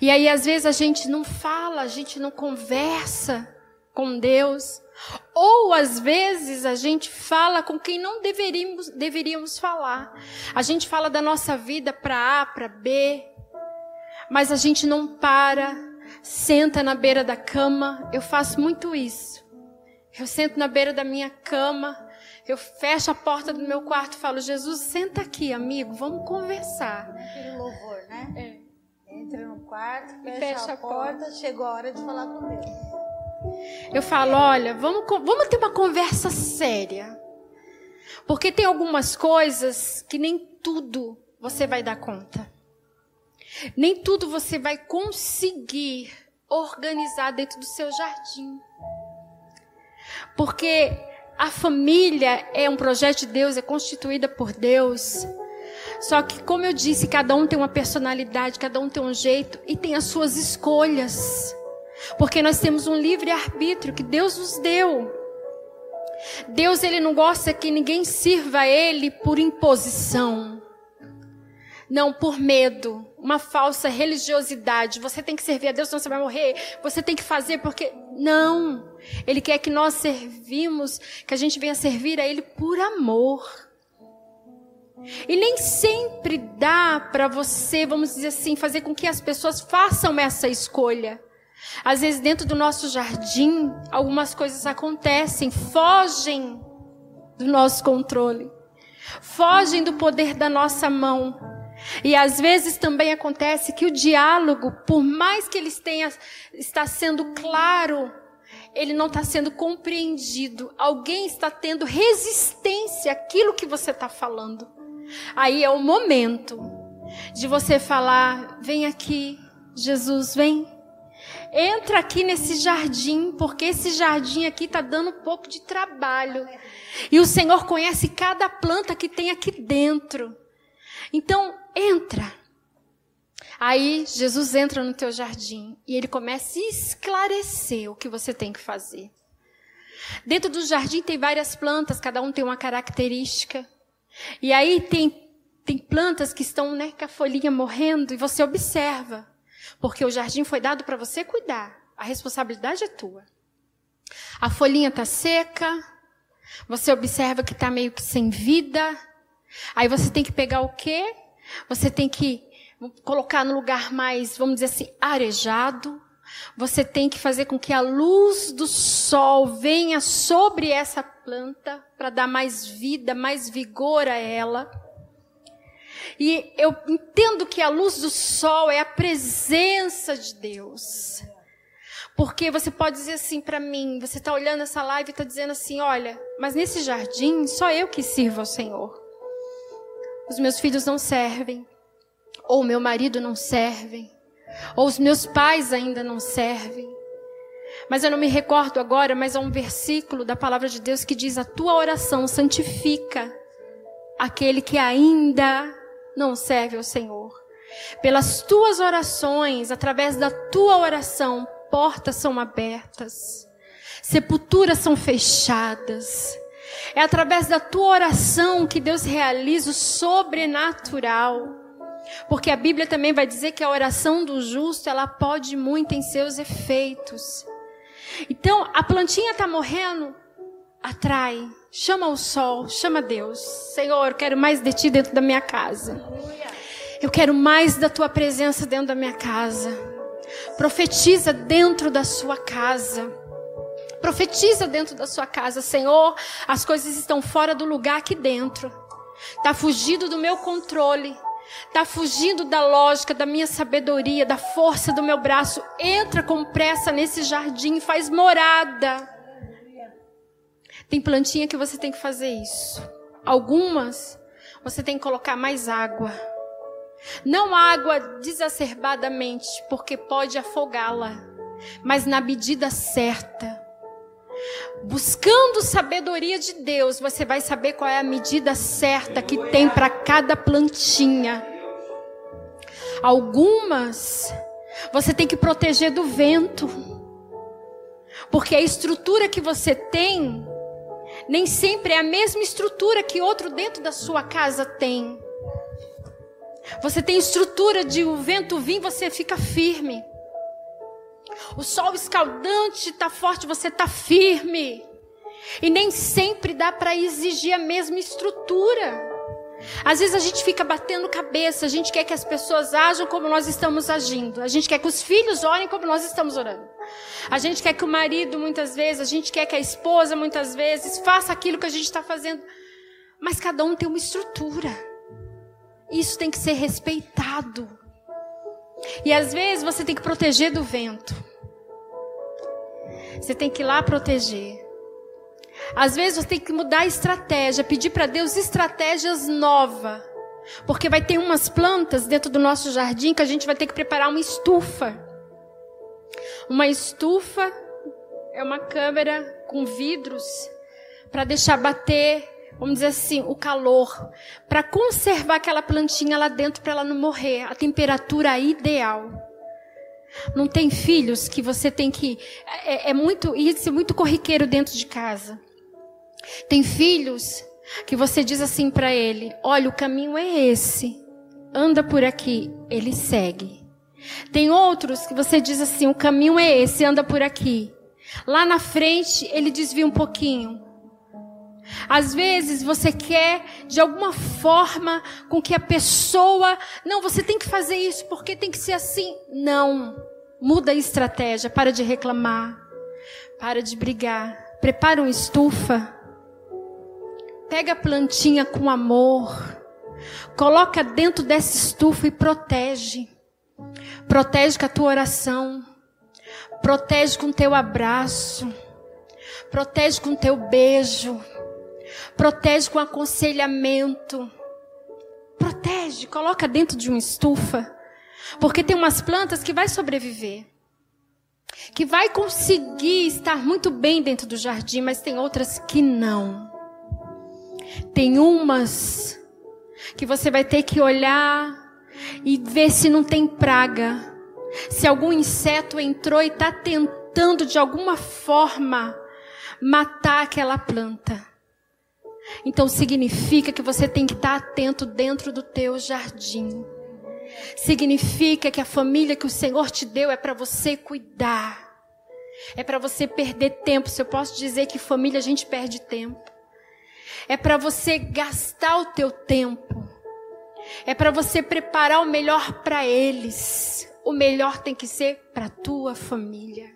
E aí às vezes a gente não fala, a gente não conversa com Deus. Ou às vezes a gente fala com quem não deveríamos, deveríamos falar. A gente fala da nossa vida para A, para B, mas a gente não para, senta na beira da cama. Eu faço muito isso. Eu sento na beira da minha cama, eu fecho a porta do meu quarto e falo: Jesus, senta aqui, amigo, vamos conversar. Aquele louvor, né? É. Entra no quarto, fecha, fecha a, porta, porta, chegou a hora de falar com Deus. Eu falo: olha, vamos, vamos ter uma conversa séria. Porque tem algumas coisas que nem tudo você vai dar conta. Nem tudo você vai conseguir organizar dentro do seu jardim. Porque a família é um projeto de Deus, é constituída por Deus. Só que, como eu disse, cada um tem uma personalidade, cada um tem um jeito e tem as suas escolhas. Porque nós temos um livre arbítrio que Deus nos deu. Deus ele não gosta que ninguém sirva a ele por imposição. Não por medo, uma falsa religiosidade. Você tem que servir a Deus, senão você vai morrer. Você tem que fazer porque. Não. Ele quer que nós servimos, que a gente venha servir a Ele por amor. E nem sempre dá para você, vamos dizer assim, fazer com que as pessoas façam essa escolha. Às vezes, dentro do nosso jardim, algumas coisas acontecem, fogem do nosso controle, fogem do poder da nossa mão. E às vezes também acontece que o diálogo, por mais que ele tenha, está sendo claro, ele não está sendo compreendido. Alguém está tendo resistência àquilo que você está falando. Aí é o momento de você falar: vem aqui, Jesus, vem. Entra aqui nesse jardim, porque esse jardim aqui está dando um pouco de trabalho. E o Senhor conhece cada planta que tem aqui dentro. Então, entra. Aí Jesus entra no teu jardim e ele começa a esclarecer o que você tem que fazer. Dentro do jardim tem várias plantas, cada um tem uma característica. E aí tem tem plantas que estão né, com a folhinha morrendo e você observa, porque o jardim foi dado para você cuidar. A responsabilidade é tua. A folhinha está seca, você observa que está meio que sem vida. Aí você tem que pegar o quê? Você tem que colocar no lugar mais, vamos dizer assim, arejado. Você tem que fazer com que a luz do sol venha sobre essa planta para dar mais vida, mais vigor a ela. E eu entendo que a luz do sol é a presença de Deus. Porque você pode dizer assim para mim, você está olhando essa live e está dizendo assim, olha, mas nesse jardim só eu que sirvo ao Senhor. Os meus filhos não servem, ou meu marido não serve, ou os meus pais ainda não servem. Mas eu não me recordo agora, mas há um versículo da palavra de Deus que diz: A tua oração santifica aquele que ainda não serve ao Senhor. Pelas tuas orações, através da tua oração, portas são abertas, sepulturas são fechadas. É através da tua oração que Deus realiza o sobrenatural. Porque a Bíblia também vai dizer que a oração do justo, ela pode muito em seus efeitos. Então, a plantinha está morrendo, atrai, chama o sol, chama Deus. Senhor, eu quero mais de ti dentro da minha casa. Eu quero mais da tua presença dentro da minha casa. Profetiza dentro da sua casa. Profetiza dentro da sua casa, Senhor, as coisas estão fora do lugar aqui dentro. Está fugindo do meu controle. Está fugindo da lógica, da minha sabedoria, da força do meu braço. Entra com pressa nesse jardim, faz morada. Tem plantinha que você tem que fazer isso. Algumas você tem que colocar mais água. Não água desacerbadamente, porque pode afogá-la, mas na medida certa. Buscando sabedoria de Deus, você vai saber qual é a medida certa que tem para cada plantinha. Algumas você tem que proteger do vento. Porque a estrutura que você tem nem sempre é a mesma estrutura que outro dentro da sua casa tem. Você tem estrutura de o vento vir, você fica firme. O sol escaldante está forte, você está firme. E nem sempre dá para exigir a mesma estrutura. Às vezes a gente fica batendo cabeça, a gente quer que as pessoas ajam como nós estamos agindo. A gente quer que os filhos orem como nós estamos orando. A gente quer que o marido, muitas vezes, a gente quer que a esposa, muitas vezes, faça aquilo que a gente está fazendo. Mas cada um tem uma estrutura. Isso tem que ser respeitado. E às vezes você tem que proteger do vento. Você tem que ir lá proteger. Às vezes você tem que mudar a estratégia, pedir para Deus estratégias novas. Porque vai ter umas plantas dentro do nosso jardim que a gente vai ter que preparar uma estufa. Uma estufa é uma câmera com vidros para deixar bater, vamos dizer assim, o calor, para conservar aquela plantinha lá dentro para ela não morrer, a temperatura ideal. Não tem filhos que você tem que é, é muito isso é muito corriqueiro dentro de casa. Tem filhos que você diz assim para ele: "Olha, o caminho é esse. Anda por aqui". Ele segue. Tem outros que você diz assim: "O caminho é esse, anda por aqui". Lá na frente, ele desvia um pouquinho. Às vezes você quer, de alguma forma, com que a pessoa. Não, você tem que fazer isso porque tem que ser assim. Não. Muda a estratégia. Para de reclamar. Para de brigar. Prepara uma estufa. Pega a plantinha com amor. Coloca dentro dessa estufa e protege. Protege com a tua oração. Protege com o teu abraço. Protege com o teu beijo. Protege com aconselhamento. Protege, coloca dentro de uma estufa. Porque tem umas plantas que vai sobreviver. Que vai conseguir estar muito bem dentro do jardim, mas tem outras que não. Tem umas que você vai ter que olhar e ver se não tem praga. Se algum inseto entrou e está tentando de alguma forma matar aquela planta. Então significa que você tem que estar atento dentro do teu jardim. Significa que a família que o Senhor te deu é para você cuidar. É para você perder tempo. Se eu posso dizer que família a gente perde tempo. É para você gastar o teu tempo. É para você preparar o melhor para eles. O melhor tem que ser para tua família.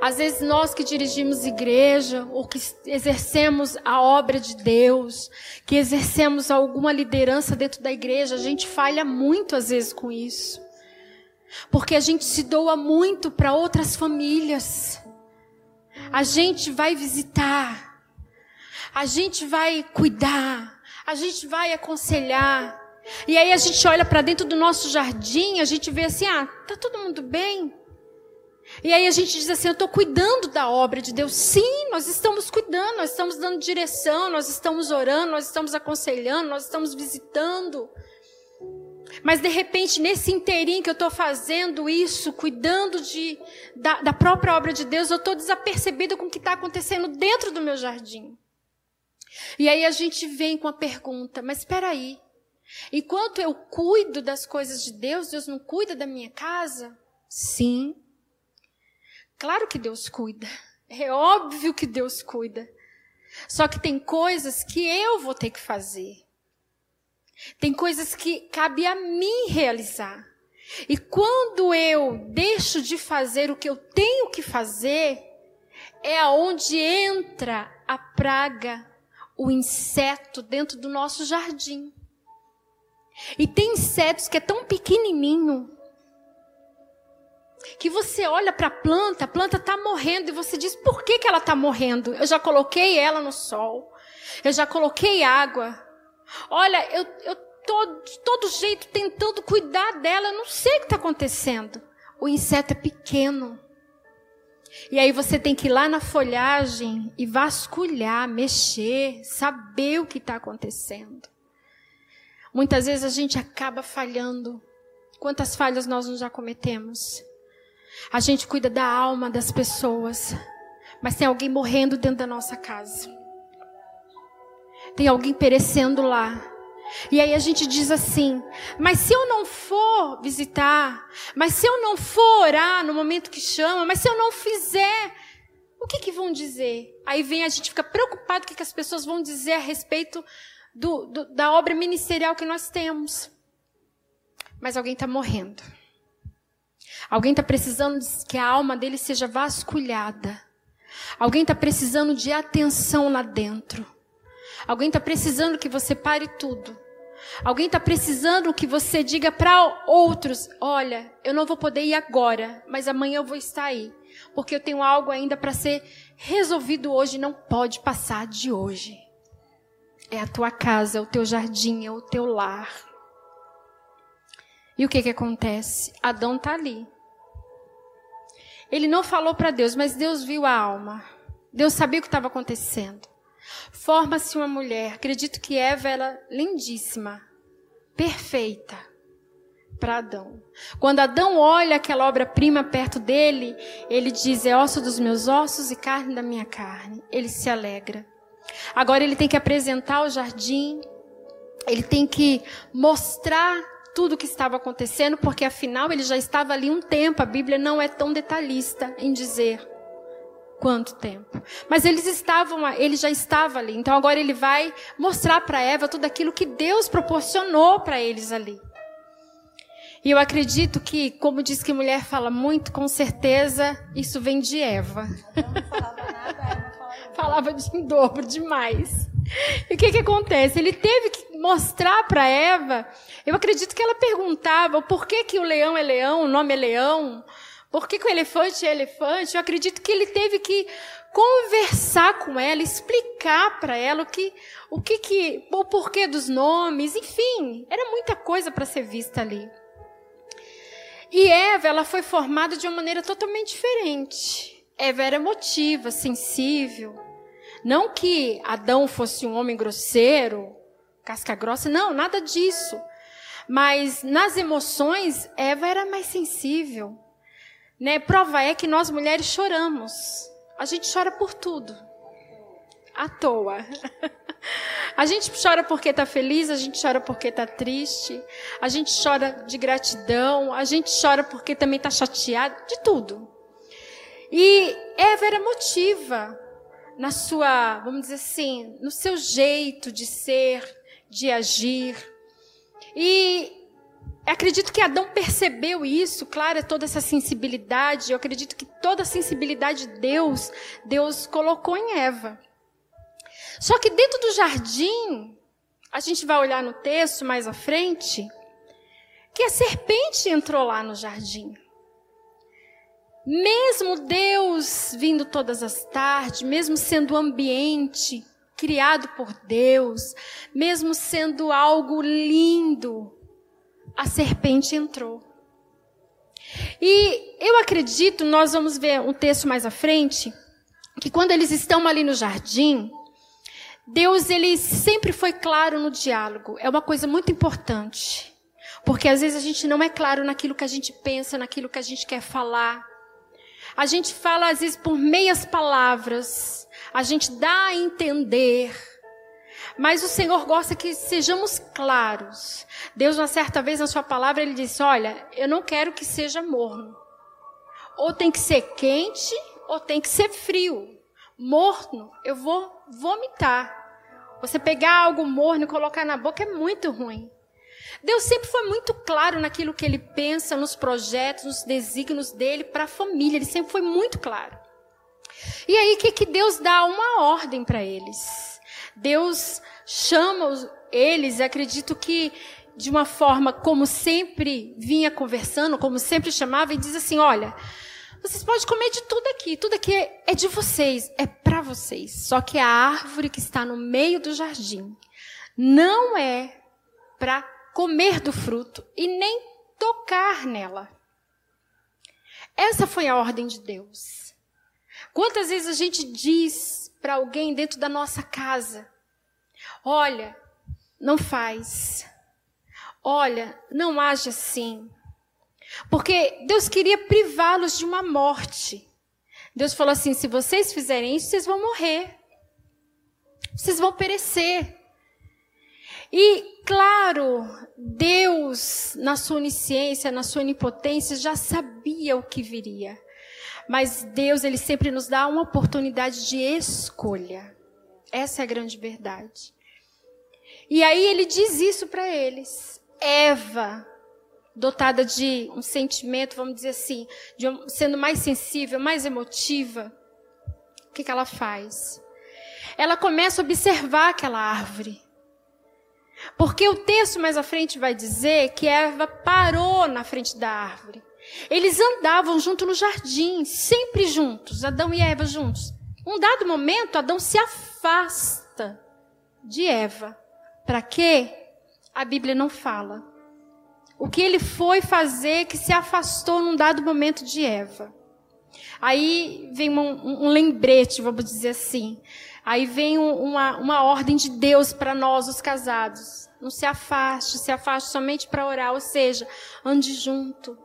Às vezes nós que dirigimos igreja, ou que exercemos a obra de Deus, que exercemos alguma liderança dentro da igreja, a gente falha muito às vezes com isso. Porque a gente se doa muito para outras famílias. A gente vai visitar. A gente vai cuidar. A gente vai aconselhar. E aí a gente olha para dentro do nosso jardim, a gente vê assim: ah, tá todo mundo bem? E aí a gente diz assim: eu estou cuidando da obra de Deus. Sim, nós estamos cuidando, nós estamos dando direção, nós estamos orando, nós estamos aconselhando, nós estamos visitando. Mas de repente, nesse inteirinho que eu estou fazendo isso, cuidando de, da, da própria obra de Deus, eu estou desapercebida com o que está acontecendo dentro do meu jardim. E aí a gente vem com a pergunta: mas espera aí, enquanto eu cuido das coisas de Deus, Deus não cuida da minha casa? Sim. Claro que Deus cuida. É óbvio que Deus cuida. Só que tem coisas que eu vou ter que fazer. Tem coisas que cabe a mim realizar. E quando eu deixo de fazer o que eu tenho que fazer, é aonde entra a praga, o inseto dentro do nosso jardim. E tem insetos que é tão pequenininho que você olha para a planta, a planta está morrendo e você diz: por que, que ela está morrendo? Eu já coloquei ela no sol, eu já coloquei água. Olha, eu, eu de todo jeito tentando cuidar dela, eu não sei o que está acontecendo. O inseto é pequeno. E aí você tem que ir lá na folhagem e vasculhar, mexer, saber o que está acontecendo. Muitas vezes a gente acaba falhando. Quantas falhas nós já cometemos? A gente cuida da alma das pessoas, mas tem alguém morrendo dentro da nossa casa. Tem alguém perecendo lá. E aí a gente diz assim: mas se eu não for visitar, mas se eu não for orar no momento que chama, mas se eu não fizer, o que, que vão dizer? Aí vem a gente fica preocupado com o que as pessoas vão dizer a respeito do, do, da obra ministerial que nós temos. Mas alguém está morrendo. Alguém está precisando que a alma dele seja vasculhada. Alguém está precisando de atenção lá dentro. Alguém está precisando que você pare tudo. Alguém está precisando que você diga para outros: olha, eu não vou poder ir agora, mas amanhã eu vou estar aí. Porque eu tenho algo ainda para ser resolvido hoje, não pode passar de hoje. É a tua casa, é o teu jardim, é o teu lar. E o que que acontece? Adão está ali. Ele não falou para Deus, mas Deus viu a alma. Deus sabia o que estava acontecendo. Forma-se uma mulher, acredito que Eva era lindíssima, perfeita para Adão. Quando Adão olha aquela obra-prima perto dele, ele diz: É osso dos meus ossos e carne da minha carne. Ele se alegra. Agora ele tem que apresentar o jardim, ele tem que mostrar tudo o que estava acontecendo, porque afinal ele já estava ali um tempo. A Bíblia não é tão detalhista em dizer quanto tempo. Mas eles estavam, ele já estava ali. Então agora ele vai mostrar para Eva tudo aquilo que Deus proporcionou para eles ali. E eu acredito que, como diz que mulher fala muito, com certeza isso vem de Eva. Não falava nada, Eva falava, falava de em dobro demais. E o que que acontece? Ele teve que mostrar para Eva. Eu acredito que ela perguntava por que que o leão é leão, o nome é leão. Por que, que o elefante é elefante? Eu acredito que ele teve que conversar com ela, explicar para ela o que, o que que, o porquê dos nomes, enfim, era muita coisa para ser vista ali. E Eva, ela foi formada de uma maneira totalmente diferente. Eva era emotiva, sensível. Não que Adão fosse um homem grosseiro, casca grossa, não, nada disso. Mas nas emoções, Eva era mais sensível. Né? Prova é que nós mulheres choramos. A gente chora por tudo. À toa. A gente chora porque está feliz, a gente chora porque está triste, a gente chora de gratidão, a gente chora porque também está chateado, de tudo. E Eva era emotiva na sua, vamos dizer assim, no seu jeito de ser, de agir. E acredito que Adão percebeu isso, claro, é toda essa sensibilidade. Eu acredito que toda a sensibilidade de Deus, Deus colocou em Eva. Só que dentro do jardim, a gente vai olhar no texto mais à frente, que a serpente entrou lá no jardim. Mesmo Deus vindo todas as tardes, mesmo sendo ambiente criado por Deus, mesmo sendo algo lindo, a serpente entrou. E eu acredito, nós vamos ver um texto mais à frente, que quando eles estão ali no jardim, Deus ele sempre foi claro no diálogo. É uma coisa muito importante. Porque às vezes a gente não é claro naquilo que a gente pensa, naquilo que a gente quer falar. A gente fala às vezes por meias palavras. A gente dá a entender. Mas o Senhor gosta que sejamos claros. Deus, uma certa vez na sua palavra, ele disse: Olha, eu não quero que seja morno. Ou tem que ser quente, ou tem que ser frio. Morno, eu vou vomitar. Você pegar algo morno e colocar na boca é muito ruim. Deus sempre foi muito claro naquilo que ele pensa, nos projetos, nos desígnios dele para a família. Ele sempre foi muito claro. E aí, o que, que Deus dá? Uma ordem para eles. Deus chama eles, acredito que de uma forma como sempre vinha conversando, como sempre chamava, e diz assim: olha. Vocês podem comer de tudo aqui, tudo aqui é de vocês, é para vocês. Só que a árvore que está no meio do jardim não é para comer do fruto e nem tocar nela. Essa foi a ordem de Deus. Quantas vezes a gente diz para alguém dentro da nossa casa: Olha, não faz. Olha, não age assim. Porque Deus queria privá-los de uma morte. Deus falou assim: se vocês fizerem isso, vocês vão morrer. Vocês vão perecer. E, claro, Deus, na sua onisciência, na sua onipotência, já sabia o que viria. Mas Deus, Ele sempre nos dá uma oportunidade de escolha. Essa é a grande verdade. E aí Ele diz isso para eles. Eva, dotada de um sentimento, vamos dizer assim, um, sendo mais sensível, mais emotiva, o que, que ela faz? Ela começa a observar aquela árvore. Porque o texto mais à frente vai dizer que Eva parou na frente da árvore. Eles andavam junto no jardim, sempre juntos, Adão e Eva juntos. Um dado momento, Adão se afasta de Eva. Para quê? A Bíblia não fala. O que ele foi fazer que se afastou num dado momento de Eva. Aí vem um, um lembrete, vamos dizer assim. Aí vem uma, uma ordem de Deus para nós, os casados. Não se afaste, se afaste somente para orar, ou seja, ande junto.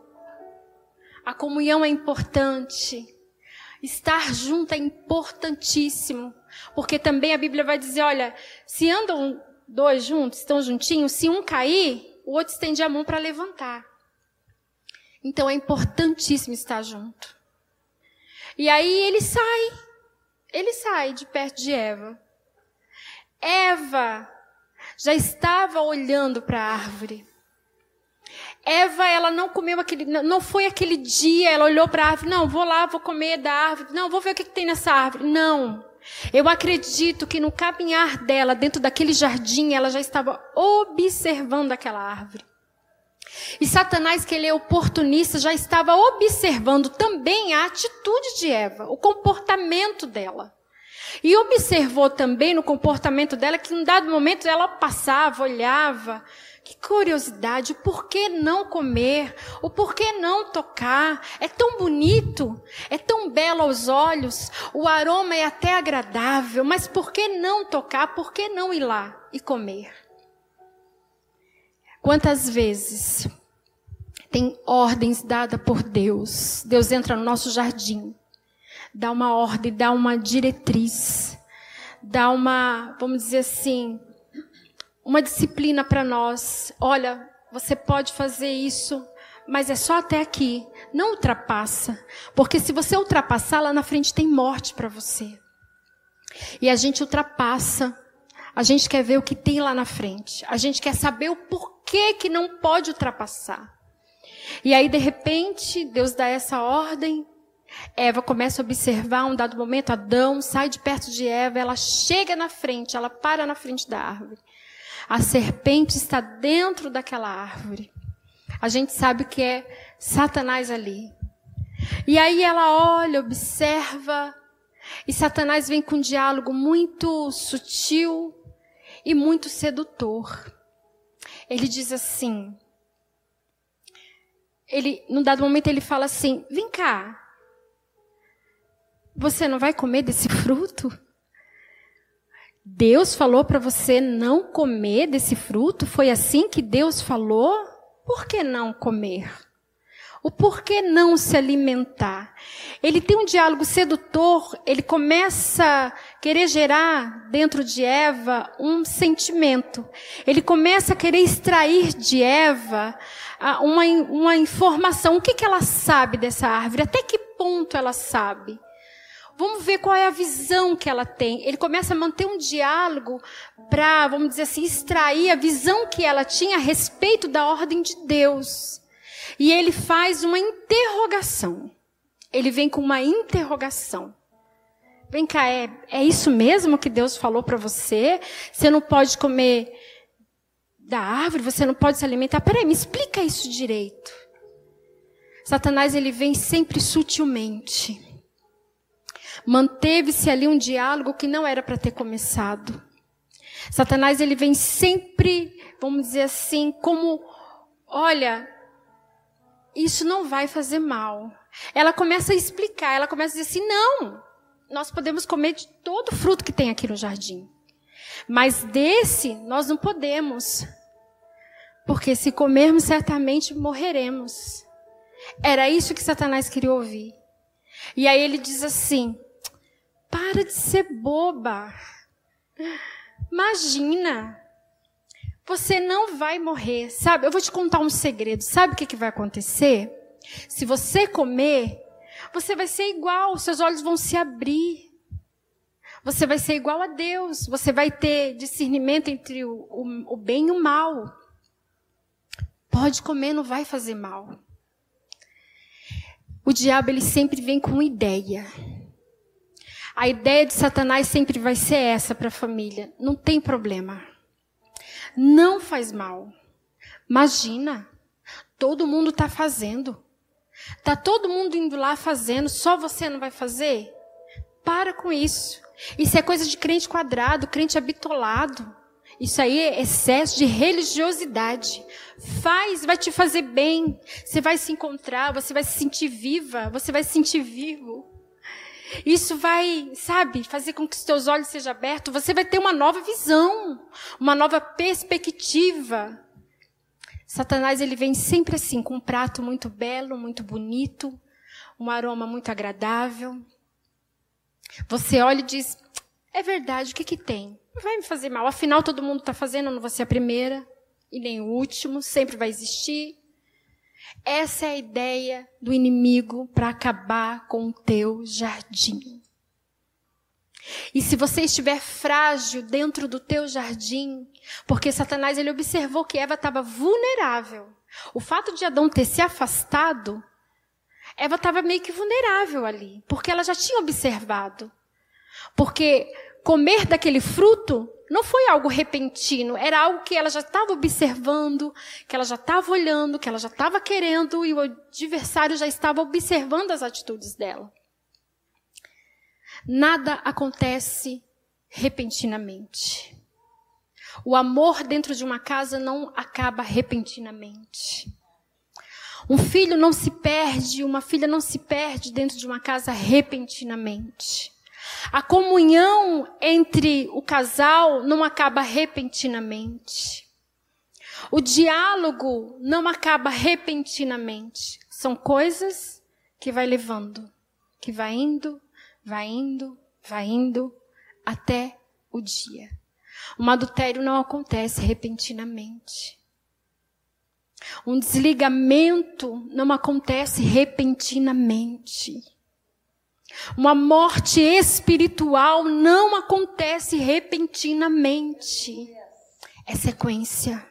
A comunhão é importante. Estar junto é importantíssimo. Porque também a Bíblia vai dizer: olha, se andam dois juntos, estão juntinhos, se um cair, o outro estende a mão para levantar. Então é importantíssimo estar junto. E aí ele sai ele sai de perto de Eva. Eva já estava olhando para a árvore. Eva, ela não comeu aquele, não foi aquele dia, ela olhou para a árvore, não, vou lá, vou comer da árvore, não, vou ver o que, que tem nessa árvore. Não. Eu acredito que no caminhar dela, dentro daquele jardim, ela já estava observando aquela árvore. E Satanás, que ele é oportunista, já estava observando também a atitude de Eva, o comportamento dela. E observou também no comportamento dela que em dado momento ela passava, olhava. Que curiosidade, o porquê não comer? O porquê não tocar? É tão bonito, é tão belo aos olhos, o aroma é até agradável, mas por que não tocar? Por que não ir lá e comer? Quantas vezes tem ordens dadas por Deus? Deus entra no nosso jardim, dá uma ordem, dá uma diretriz, dá uma, vamos dizer assim, uma disciplina para nós. Olha, você pode fazer isso, mas é só até aqui. Não ultrapassa, porque se você ultrapassar lá na frente tem morte para você. E a gente ultrapassa. A gente quer ver o que tem lá na frente. A gente quer saber o porquê que que não pode ultrapassar? E aí, de repente, Deus dá essa ordem. Eva começa a observar um dado momento, Adão sai de perto de Eva, ela chega na frente, ela para na frente da árvore. A serpente está dentro daquela árvore. A gente sabe que é Satanás ali. E aí ela olha, observa, e Satanás vem com um diálogo muito sutil e muito sedutor. Ele diz assim: ele, num dado momento, ele fala assim: Vem cá, você não vai comer desse fruto? Deus falou para você não comer desse fruto? Foi assim que Deus falou? Por que não comer? O porquê não se alimentar? Ele tem um diálogo sedutor, ele começa a querer gerar dentro de Eva um sentimento. Ele começa a querer extrair de Eva uma, uma informação. O que, que ela sabe dessa árvore? Até que ponto ela sabe? Vamos ver qual é a visão que ela tem. Ele começa a manter um diálogo para, vamos dizer assim, extrair a visão que ela tinha a respeito da ordem de Deus. E ele faz uma interrogação. Ele vem com uma interrogação. Vem cá, é, é isso mesmo que Deus falou para você? Você não pode comer da árvore, você não pode se alimentar. Peraí, me explica isso direito. Satanás ele vem sempre sutilmente. Manteve-se ali um diálogo que não era para ter começado. Satanás ele vem sempre, vamos dizer assim, como, olha, isso não vai fazer mal. Ela começa a explicar, ela começa a dizer assim: não, nós podemos comer de todo fruto que tem aqui no jardim. Mas desse nós não podemos. Porque se comermos, certamente morreremos. Era isso que Satanás queria ouvir. E aí ele diz assim: para de ser boba. Imagina. Você não vai morrer. Sabe, eu vou te contar um segredo. Sabe o que, que vai acontecer? Se você comer, você vai ser igual, seus olhos vão se abrir. Você vai ser igual a Deus. Você vai ter discernimento entre o, o, o bem e o mal. Pode comer, não vai fazer mal. O diabo ele sempre vem com ideia. A ideia de Satanás sempre vai ser essa para a família. Não tem problema. Não faz mal. Imagina, todo mundo está fazendo. Tá todo mundo indo lá fazendo, só você não vai fazer? Para com isso. Isso é coisa de crente quadrado, crente habitolado. Isso aí é excesso de religiosidade. Faz, vai te fazer bem. Você vai se encontrar, você vai se sentir viva, você vai se sentir vivo. Isso vai, sabe, fazer com que os teus olhos sejam abertos. Você vai ter uma nova visão, uma nova perspectiva. Satanás ele vem sempre assim, com um prato muito belo, muito bonito, um aroma muito agradável. Você olha e diz: é verdade, o que que tem? Não vai me fazer mal. Afinal, todo mundo está fazendo, não vou ser a primeira e nem o último, sempre vai existir. Essa é a ideia do inimigo para acabar com o teu jardim. E se você estiver frágil dentro do teu jardim, porque Satanás ele observou que Eva estava vulnerável. O fato de Adão ter se afastado, Eva estava meio que vulnerável ali, porque ela já tinha observado. Porque comer daquele fruto não foi algo repentino, era algo que ela já estava observando, que ela já estava olhando, que ela já estava querendo e o adversário já estava observando as atitudes dela. Nada acontece repentinamente. O amor dentro de uma casa não acaba repentinamente. Um filho não se perde, uma filha não se perde dentro de uma casa repentinamente. A comunhão entre o casal não acaba repentinamente. O diálogo não acaba repentinamente. São coisas que vai levando, que vai indo, vai indo, vai indo até o dia. Um adultério não acontece repentinamente. Um desligamento não acontece repentinamente. Uma morte espiritual não acontece repentinamente. É sequência.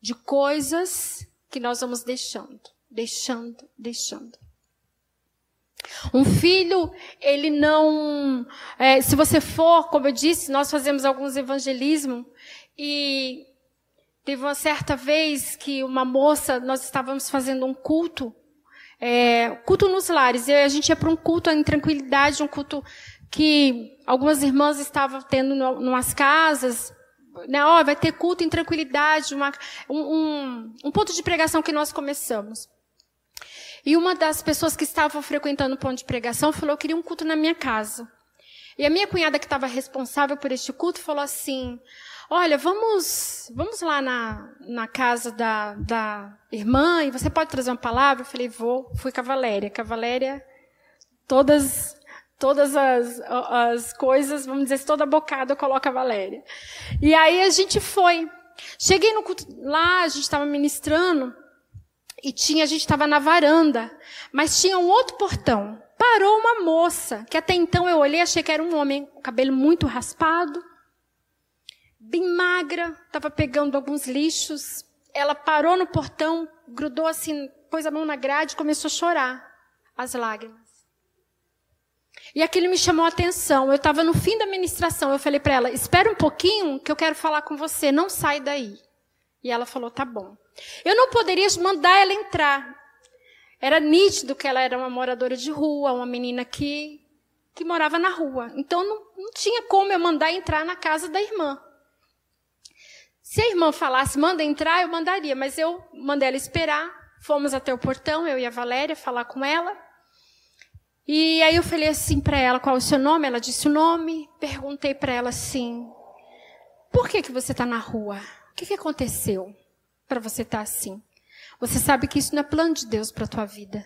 de coisas que nós vamos deixando, deixando, deixando. Um filho, ele não. É, se você for, como eu disse, nós fazemos alguns evangelismo e teve uma certa vez que uma moça, nós estávamos fazendo um culto, é, culto nos lares, a gente ia para um culto em tranquilidade, um culto que algumas irmãs estavam tendo em umas casas, né, ó, vai ter culto em tranquilidade, uma, um, um, um ponto de pregação que nós começamos. E uma das pessoas que estavam frequentando o ponto de pregação falou: Eu queria um culto na minha casa. E a minha cunhada, que estava responsável por este culto, falou assim: Olha, vamos, vamos lá na, na casa da, da irmã e você pode trazer uma palavra? Eu falei: Vou. Fui com a Valéria. Com a Valéria, todas, todas as, as coisas, vamos dizer, toda bocada eu coloco a Valéria. E aí a gente foi. Cheguei no culto lá, a gente estava ministrando. E tinha, a gente estava na varanda, mas tinha um outro portão. Parou uma moça, que até então eu olhei, achei que era um homem, cabelo muito raspado, bem magra, estava pegando alguns lixos. Ela parou no portão, grudou assim, pôs a mão na grade e começou a chorar, as lágrimas. E aquilo me chamou a atenção. Eu estava no fim da ministração. Eu falei para ela: espera um pouquinho, que eu quero falar com você. Não sai daí. E ela falou: tá bom. Eu não poderia mandar ela entrar. Era nítido que ela era uma moradora de rua, uma menina que, que morava na rua. Então não, não tinha como eu mandar entrar na casa da irmã. Se a irmã falasse, manda entrar, eu mandaria, mas eu mandei ela esperar. Fomos até o portão, eu e a Valéria, falar com ela. E aí eu falei assim para ela, qual é o seu nome? Ela disse o nome. Perguntei para ela assim, por que, que você está na rua? O que, que aconteceu? para você estar tá assim. Você sabe que isso não é plano de Deus para a tua vida.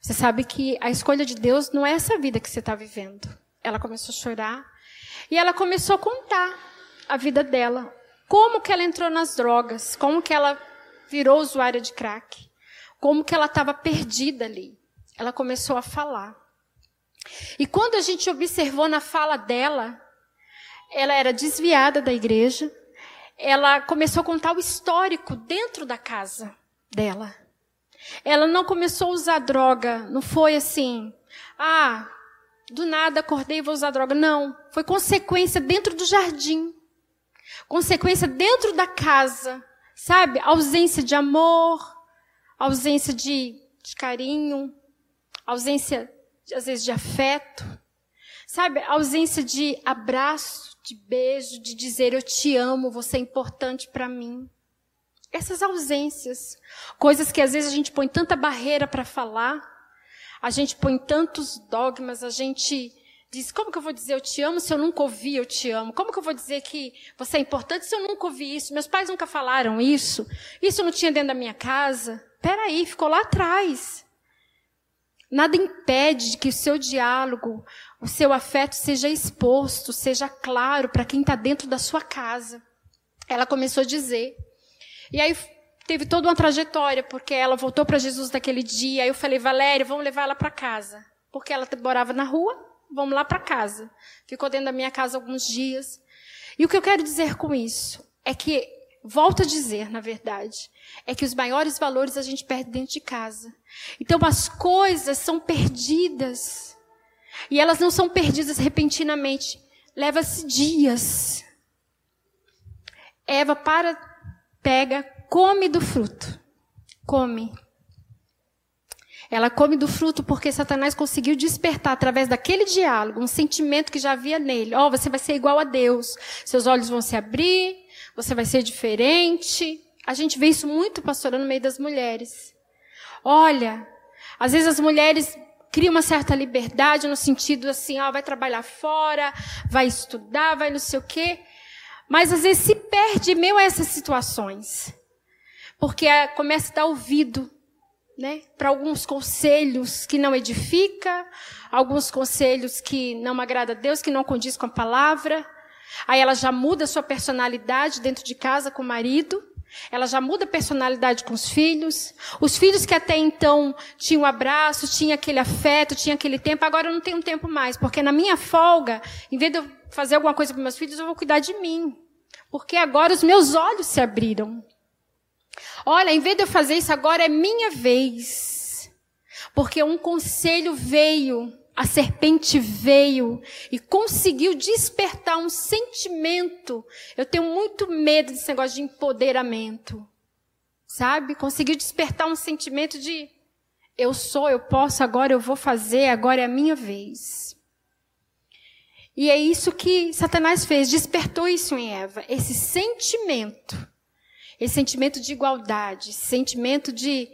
Você sabe que a escolha de Deus não é essa vida que você está vivendo. Ela começou a chorar e ela começou a contar a vida dela, como que ela entrou nas drogas, como que ela virou usuária de crack, como que ela estava perdida ali. Ela começou a falar. E quando a gente observou na fala dela, ela era desviada da igreja, ela começou a contar o histórico dentro da casa dela. Ela não começou a usar droga, não foi assim, ah, do nada acordei e vou usar droga. Não, foi consequência dentro do jardim. Consequência dentro da casa, sabe? Ausência de amor, ausência de, de carinho, ausência, às vezes, de afeto, sabe? Ausência de abraço de beijo, de dizer eu te amo, você é importante para mim. Essas ausências, coisas que às vezes a gente põe tanta barreira para falar, a gente põe tantos dogmas, a gente diz: como que eu vou dizer eu te amo se eu nunca ouvi eu te amo? Como que eu vou dizer que você é importante se eu nunca ouvi isso? Meus pais nunca falaram isso? Isso não tinha dentro da minha casa? Peraí, ficou lá atrás. Nada impede que o seu diálogo, o seu afeto seja exposto, seja claro para quem está dentro da sua casa. Ela começou a dizer. E aí teve toda uma trajetória, porque ela voltou para Jesus naquele dia. Aí eu falei, Valéria, vamos levar ela para casa. Porque ela morava na rua, vamos lá para casa. Ficou dentro da minha casa alguns dias. E o que eu quero dizer com isso é que, volto a dizer, na verdade, é que os maiores valores a gente perde dentro de casa. Então as coisas são perdidas e elas não são perdidas repentinamente. Leva-se dias. Eva para, pega, come do fruto. Come. Ela come do fruto porque Satanás conseguiu despertar através daquele diálogo um sentimento que já havia nele. Ó, oh, você vai ser igual a Deus. Seus olhos vão se abrir, você vai ser diferente. A gente vê isso muito, pastora, no meio das mulheres. Olha, às vezes as mulheres cria uma certa liberdade no sentido assim, ó, vai trabalhar fora, vai estudar, vai não sei o quê. Mas às vezes se perde meio a essas situações. Porque começa a dar ouvido, né, para alguns conselhos que não edifica, alguns conselhos que não agrada a Deus, que não condiz com a palavra. Aí ela já muda a sua personalidade dentro de casa com o marido. Ela já muda a personalidade com os filhos. Os filhos que até então tinham abraço, tinham aquele afeto, tinham aquele tempo, agora eu não tenho tempo mais. Porque na minha folga, em vez de eu fazer alguma coisa para meus filhos, eu vou cuidar de mim. Porque agora os meus olhos se abriram. Olha, em vez de eu fazer isso agora, é minha vez. Porque um conselho veio, a serpente veio e conseguiu despertar um sentimento. Eu tenho muito medo desse negócio de empoderamento. Sabe? Conseguiu despertar um sentimento de eu sou, eu posso, agora eu vou fazer, agora é a minha vez. E é isso que Satanás fez, despertou isso em Eva, esse sentimento, esse sentimento de igualdade, esse sentimento de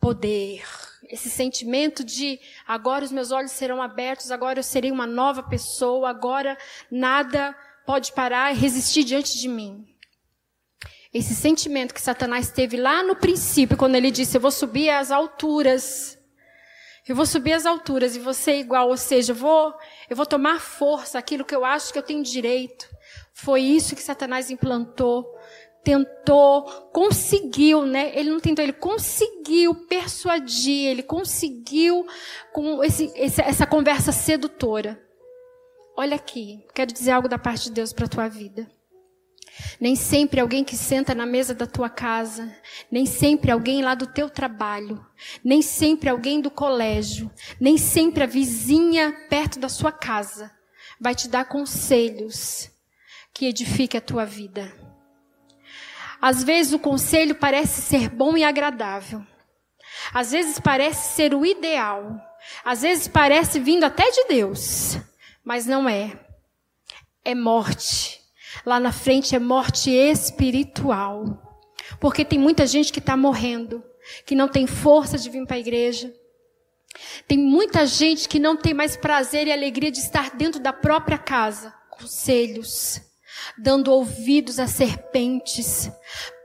poder, esse sentimento de agora os meus olhos serão abertos, agora eu serei uma nova pessoa, agora nada pode parar e resistir diante de mim. Esse sentimento que Satanás teve lá no princípio, quando ele disse: Eu vou subir às alturas. Eu vou subir às alturas e você igual, ou seja, eu vou, eu vou tomar força, aquilo que eu acho que eu tenho direito. Foi isso que Satanás implantou, tentou, conseguiu, né? Ele não tentou, ele conseguiu persuadir, ele conseguiu com esse, essa conversa sedutora. Olha aqui, quero dizer algo da parte de Deus para a tua vida. Nem sempre alguém que senta na mesa da tua casa, nem sempre alguém lá do teu trabalho, nem sempre alguém do colégio, nem sempre a vizinha perto da sua casa vai te dar conselhos que edifiquem a tua vida. Às vezes o conselho parece ser bom e agradável. Às vezes parece ser o ideal. Às vezes parece vindo até de Deus, mas não é. É morte Lá na frente é morte espiritual. Porque tem muita gente que está morrendo, que não tem força de vir para a igreja. Tem muita gente que não tem mais prazer e alegria de estar dentro da própria casa. Conselhos, dando ouvidos a serpentes,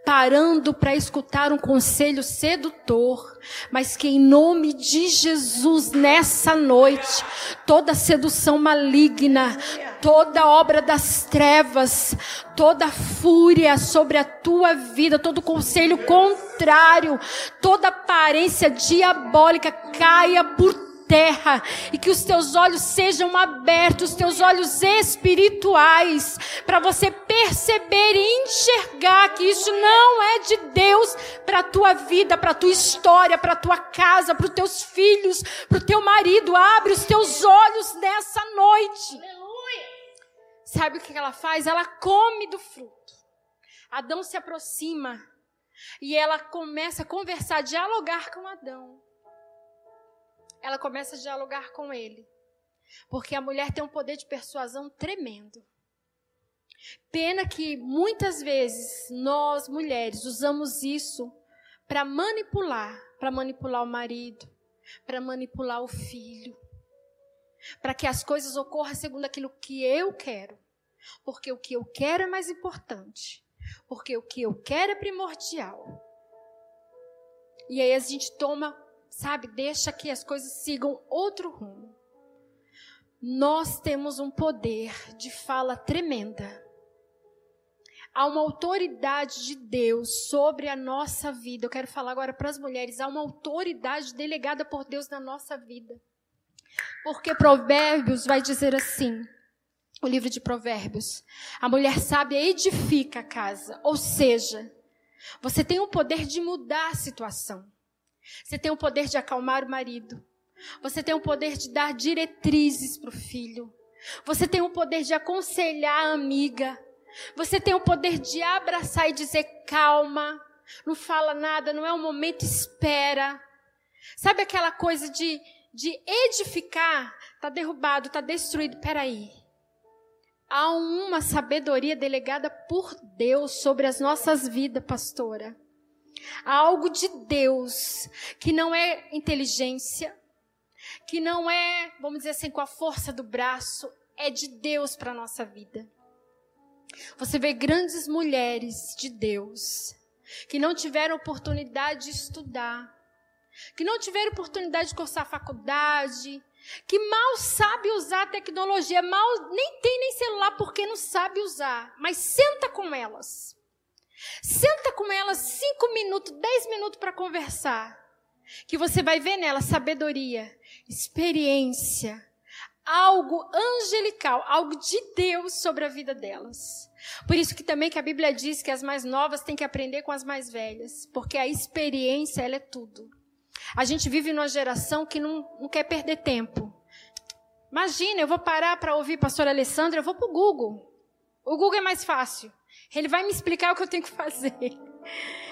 parando para escutar um conselho sedutor, mas que em nome de Jesus, nessa noite, toda sedução maligna, toda obra das trevas, toda fúria sobre a tua vida, todo conselho contrário, toda aparência diabólica caia por terra e que os teus olhos sejam abertos, os teus olhos espirituais, para você perceber e enxergar que isso não é de Deus para a tua vida, para a tua história, para a tua casa, para os teus filhos, para o teu marido. Abre os teus olhos nessa noite. Aleluia. Sabe o que ela faz? Ela come do fruto. Adão se aproxima e ela começa a conversar, dialogar com Adão ela começa a dialogar com ele. Porque a mulher tem um poder de persuasão tremendo. Pena que muitas vezes nós, mulheres, usamos isso para manipular para manipular o marido, para manipular o filho, para que as coisas ocorram segundo aquilo que eu quero. Porque o que eu quero é mais importante. Porque o que eu quero é primordial. E aí a gente toma sabe, deixa que as coisas sigam outro rumo. Nós temos um poder de fala tremenda. Há uma autoridade de Deus sobre a nossa vida. Eu quero falar agora para as mulheres. Há uma autoridade delegada por Deus na nossa vida. Porque Provérbios vai dizer assim: o livro de Provérbios. A mulher sábia edifica a casa. Ou seja, você tem o poder de mudar a situação. Você tem o poder de acalmar o marido. Você tem o poder de dar diretrizes para o filho. Você tem o poder de aconselhar a amiga. Você tem o poder de abraçar e dizer calma. Não fala nada, não é o momento, espera. Sabe aquela coisa de, de edificar? Está derrubado, está destruído. Peraí. Há uma sabedoria delegada por Deus sobre as nossas vidas, pastora. Há algo de Deus que não é inteligência, que não é, vamos dizer assim, com a força do braço, é de Deus para a nossa vida. Você vê grandes mulheres de Deus que não tiveram oportunidade de estudar, que não tiveram oportunidade de cursar faculdade, que mal sabe usar a tecnologia, mal nem tem nem celular porque não sabe usar, mas senta com elas Senta com ela cinco minutos, dez minutos para conversar. Que você vai ver nela sabedoria, experiência, algo angelical, algo de Deus sobre a vida delas. Por isso que também que a Bíblia diz que as mais novas têm que aprender com as mais velhas, porque a experiência ela é tudo. A gente vive numa geração que não, não quer perder tempo. Imagina, eu vou parar para ouvir pastor Alessandra, eu vou para o Google. O Google é mais fácil. Ele vai me explicar o que eu tenho que fazer.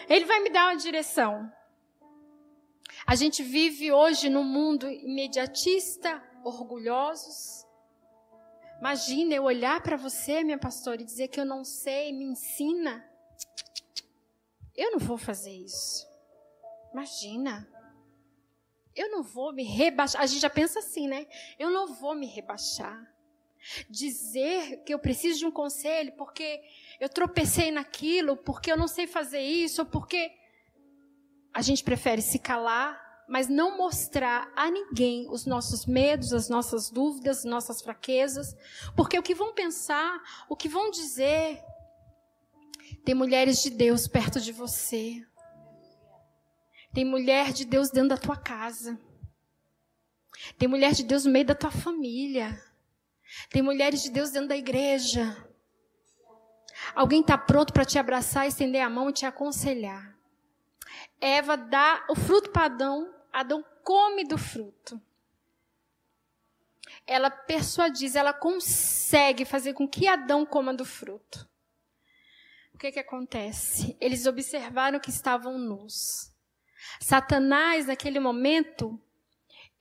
Ele vai me dar uma direção. A gente vive hoje num mundo imediatista, orgulhosos. Imagina eu olhar para você, minha pastora, e dizer que eu não sei, me ensina. Eu não vou fazer isso. Imagina. Eu não vou me rebaixar. A gente já pensa assim, né? Eu não vou me rebaixar. Dizer que eu preciso de um conselho porque eu tropecei naquilo, porque eu não sei fazer isso, ou porque a gente prefere se calar, mas não mostrar a ninguém os nossos medos, as nossas dúvidas, as nossas fraquezas, porque o que vão pensar, o que vão dizer. Tem mulheres de Deus perto de você. Tem mulher de Deus dentro da tua casa. Tem mulher de Deus no meio da tua família. Tem mulheres de Deus dentro da igreja. Alguém está pronto para te abraçar, estender a mão e te aconselhar. Eva dá o fruto para Adão, Adão come do fruto. Ela persuadiz, ela consegue fazer com que Adão coma do fruto. O que, que acontece? Eles observaram que estavam nus. Satanás, naquele momento,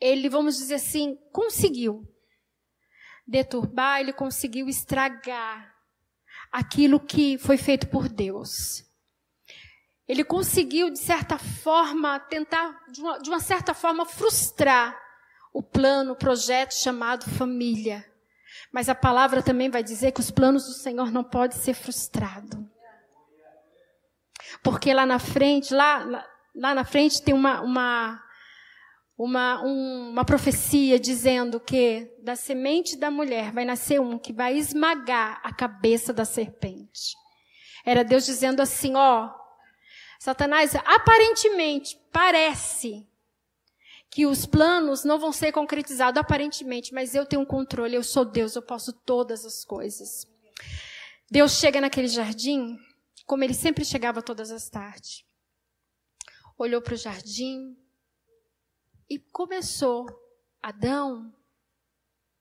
ele, vamos dizer assim, conseguiu deturbar, ele conseguiu estragar aquilo que foi feito por Deus. Ele conseguiu, de certa forma, tentar, de uma, de uma certa forma, frustrar o plano, o projeto chamado família. Mas a palavra também vai dizer que os planos do Senhor não podem ser frustrados. Porque lá na frente, lá, lá na frente tem uma, uma, uma, um, uma profecia dizendo que da semente da mulher vai nascer um que vai esmagar a cabeça da serpente. Era Deus dizendo assim, ó, Satanás, aparentemente, parece que os planos não vão ser concretizados, aparentemente, mas eu tenho um controle, eu sou Deus, eu posso todas as coisas. Deus chega naquele jardim, como ele sempre chegava todas as tardes olhou para o jardim e começou: Adão,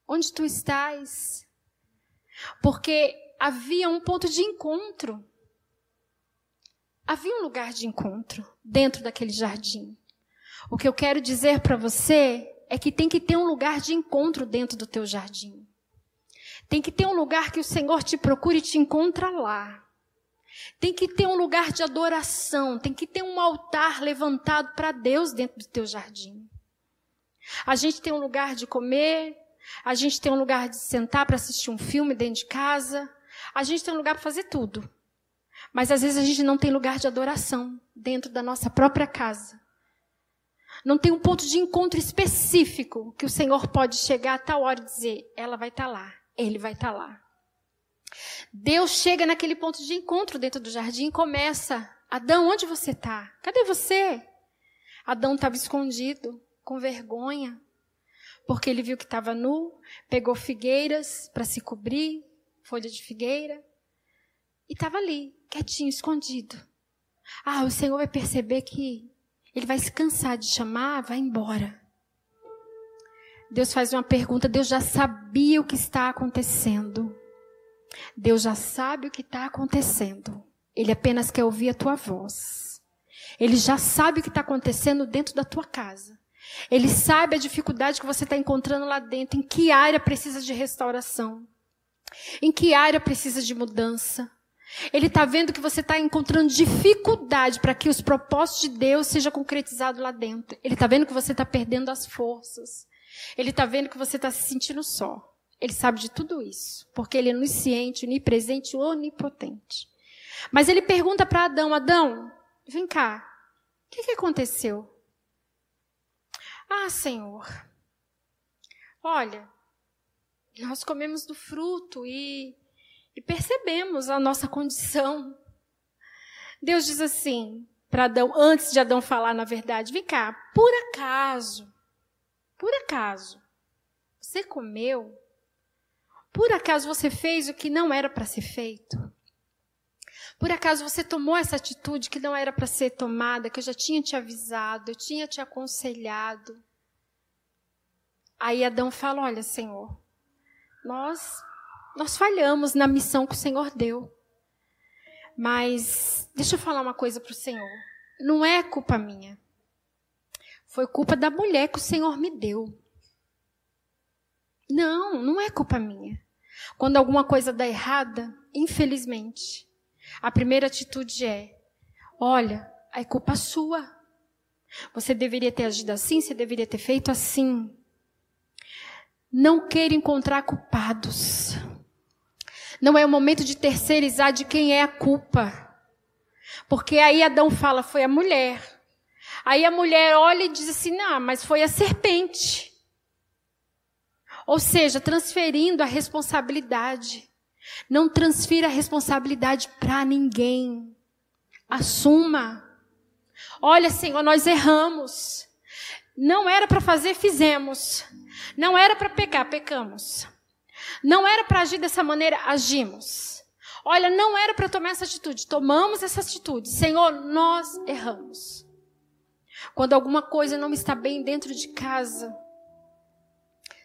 onde tu estás? Porque havia um ponto de encontro. Havia um lugar de encontro dentro daquele jardim. O que eu quero dizer para você é que tem que ter um lugar de encontro dentro do teu jardim. Tem que ter um lugar que o Senhor te procure e te encontra lá. Tem que ter um lugar de adoração, tem que ter um altar levantado para Deus dentro do teu jardim. A gente tem um lugar de comer, a gente tem um lugar de sentar para assistir um filme dentro de casa, a gente tem um lugar para fazer tudo. Mas às vezes a gente não tem lugar de adoração dentro da nossa própria casa. Não tem um ponto de encontro específico que o Senhor pode chegar a tal hora e dizer: ela vai estar tá lá, ele vai estar tá lá. Deus chega naquele ponto de encontro dentro do jardim e começa: Adão, onde você está? Cadê você? Adão estava escondido, com vergonha, porque ele viu que estava nu, pegou figueiras para se cobrir, folha de figueira, e estava ali, quietinho, escondido. Ah, o Senhor vai perceber que ele vai se cansar de chamar, vai embora. Deus faz uma pergunta, Deus já sabia o que está acontecendo. Deus já sabe o que está acontecendo. Ele apenas quer ouvir a tua voz. Ele já sabe o que está acontecendo dentro da tua casa. Ele sabe a dificuldade que você está encontrando lá dentro. Em que área precisa de restauração? Em que área precisa de mudança? Ele está vendo que você está encontrando dificuldade para que os propósitos de Deus sejam concretizados lá dentro. Ele está vendo que você está perdendo as forças. Ele está vendo que você está se sentindo só. Ele sabe de tudo isso, porque ele é onisciente, onipresente, onipotente. Mas ele pergunta para Adão: Adão, vem cá, o que, que aconteceu? Ah, Senhor, olha, nós comemos do fruto e, e percebemos a nossa condição. Deus diz assim para Adão, antes de Adão falar na verdade: vem cá, por acaso, por acaso, Você comeu? Por acaso você fez o que não era para ser feito? Por acaso você tomou essa atitude que não era para ser tomada, que eu já tinha te avisado, eu tinha te aconselhado? Aí Adão fala: Olha, Senhor, nós nós falhamos na missão que o Senhor deu. Mas deixa eu falar uma coisa para o Senhor. Não é culpa minha. Foi culpa da mulher que o Senhor me deu. Não, não é culpa minha. Quando alguma coisa dá errada, infelizmente, a primeira atitude é: olha, é culpa sua. Você deveria ter agido assim, você deveria ter feito assim. Não queira encontrar culpados. Não é o momento de terceirizar de quem é a culpa. Porque aí Adão fala, foi a mulher. Aí a mulher olha e diz assim: não, mas foi a serpente. Ou seja, transferindo a responsabilidade. Não transfira a responsabilidade para ninguém. Assuma. Olha, Senhor, nós erramos. Não era para fazer, fizemos. Não era para pecar, pecamos. Não era para agir dessa maneira, agimos. Olha, não era para tomar essa atitude, tomamos essa atitude. Senhor, nós erramos. Quando alguma coisa não está bem dentro de casa,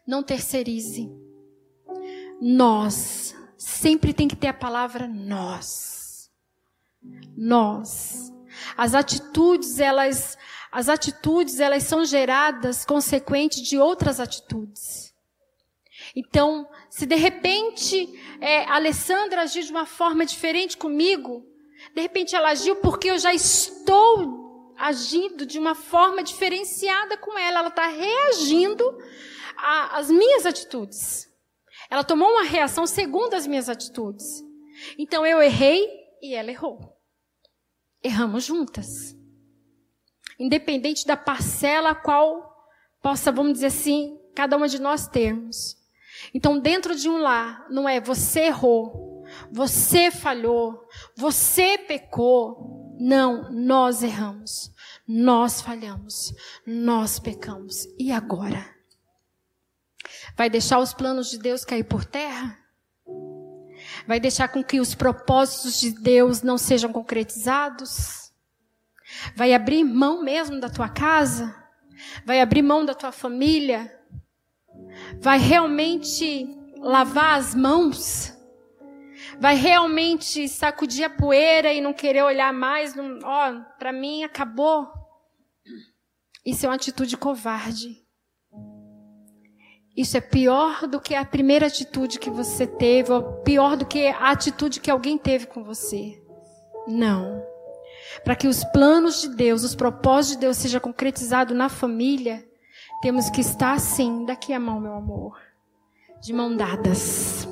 não terceirize. Nós. Sempre tem que ter a palavra nós. Nós. As atitudes, elas, as atitudes, elas são geradas consequente de outras atitudes. Então, se de repente é, a Alessandra agiu de uma forma diferente comigo, de repente ela agiu porque eu já estou agindo de uma forma diferenciada com ela. Ela está reagindo às minhas atitudes. Ela tomou uma reação segundo as minhas atitudes. Então eu errei e ela errou. Erramos juntas. Independente da parcela qual possa, vamos dizer assim, cada uma de nós termos. Então, dentro de um lar, não é você errou, você falhou, você pecou, não, nós erramos, nós falhamos, nós pecamos. E agora? Vai deixar os planos de Deus cair por terra? Vai deixar com que os propósitos de Deus não sejam concretizados? Vai abrir mão mesmo da tua casa? Vai abrir mão da tua família? Vai realmente lavar as mãos? vai realmente sacudir a poeira e não querer olhar mais, ó, oh, para mim acabou. Isso é uma atitude covarde. Isso é pior do que a primeira atitude que você teve, ou pior do que a atitude que alguém teve com você. Não. Para que os planos de Deus, os propósitos de Deus sejam concretizados na família, temos que estar assim, daqui a mão, meu amor, de mão dadas.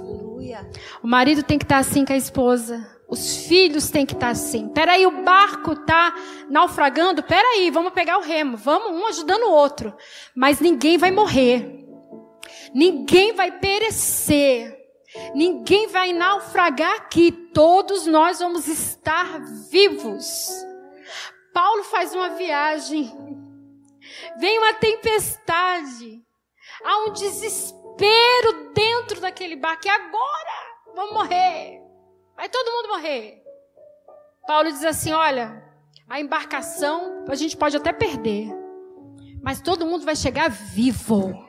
O marido tem que estar assim com a esposa. Os filhos têm que estar assim. Peraí, o barco está naufragando. Peraí, vamos pegar o remo. Vamos um ajudando o outro. Mas ninguém vai morrer. Ninguém vai perecer. Ninguém vai naufragar aqui. Todos nós vamos estar vivos. Paulo faz uma viagem. Vem uma tempestade. Há um desespero dentro daquele barco. E agora? Vamos morrer. Vai todo mundo morrer. Paulo diz assim: olha, a embarcação a gente pode até perder, mas todo mundo vai chegar vivo.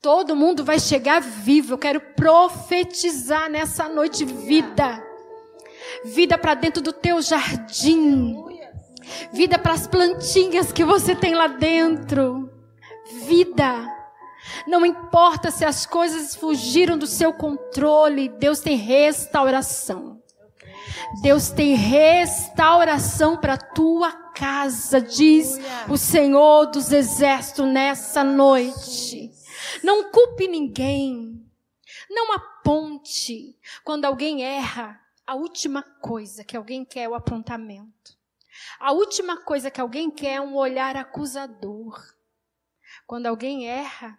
Todo mundo vai chegar vivo. Eu quero profetizar nessa noite vida. Vida para dentro do teu jardim. Vida para as plantinhas que você tem lá dentro. Vida não importa se as coisas fugiram do seu controle, Deus tem restauração. Deus tem restauração para tua casa, diz o Senhor dos Exércitos nessa noite. Não culpe ninguém. Não aponte. Quando alguém erra, a última coisa que alguém quer é o apontamento. A última coisa que alguém quer é um olhar acusador. Quando alguém erra,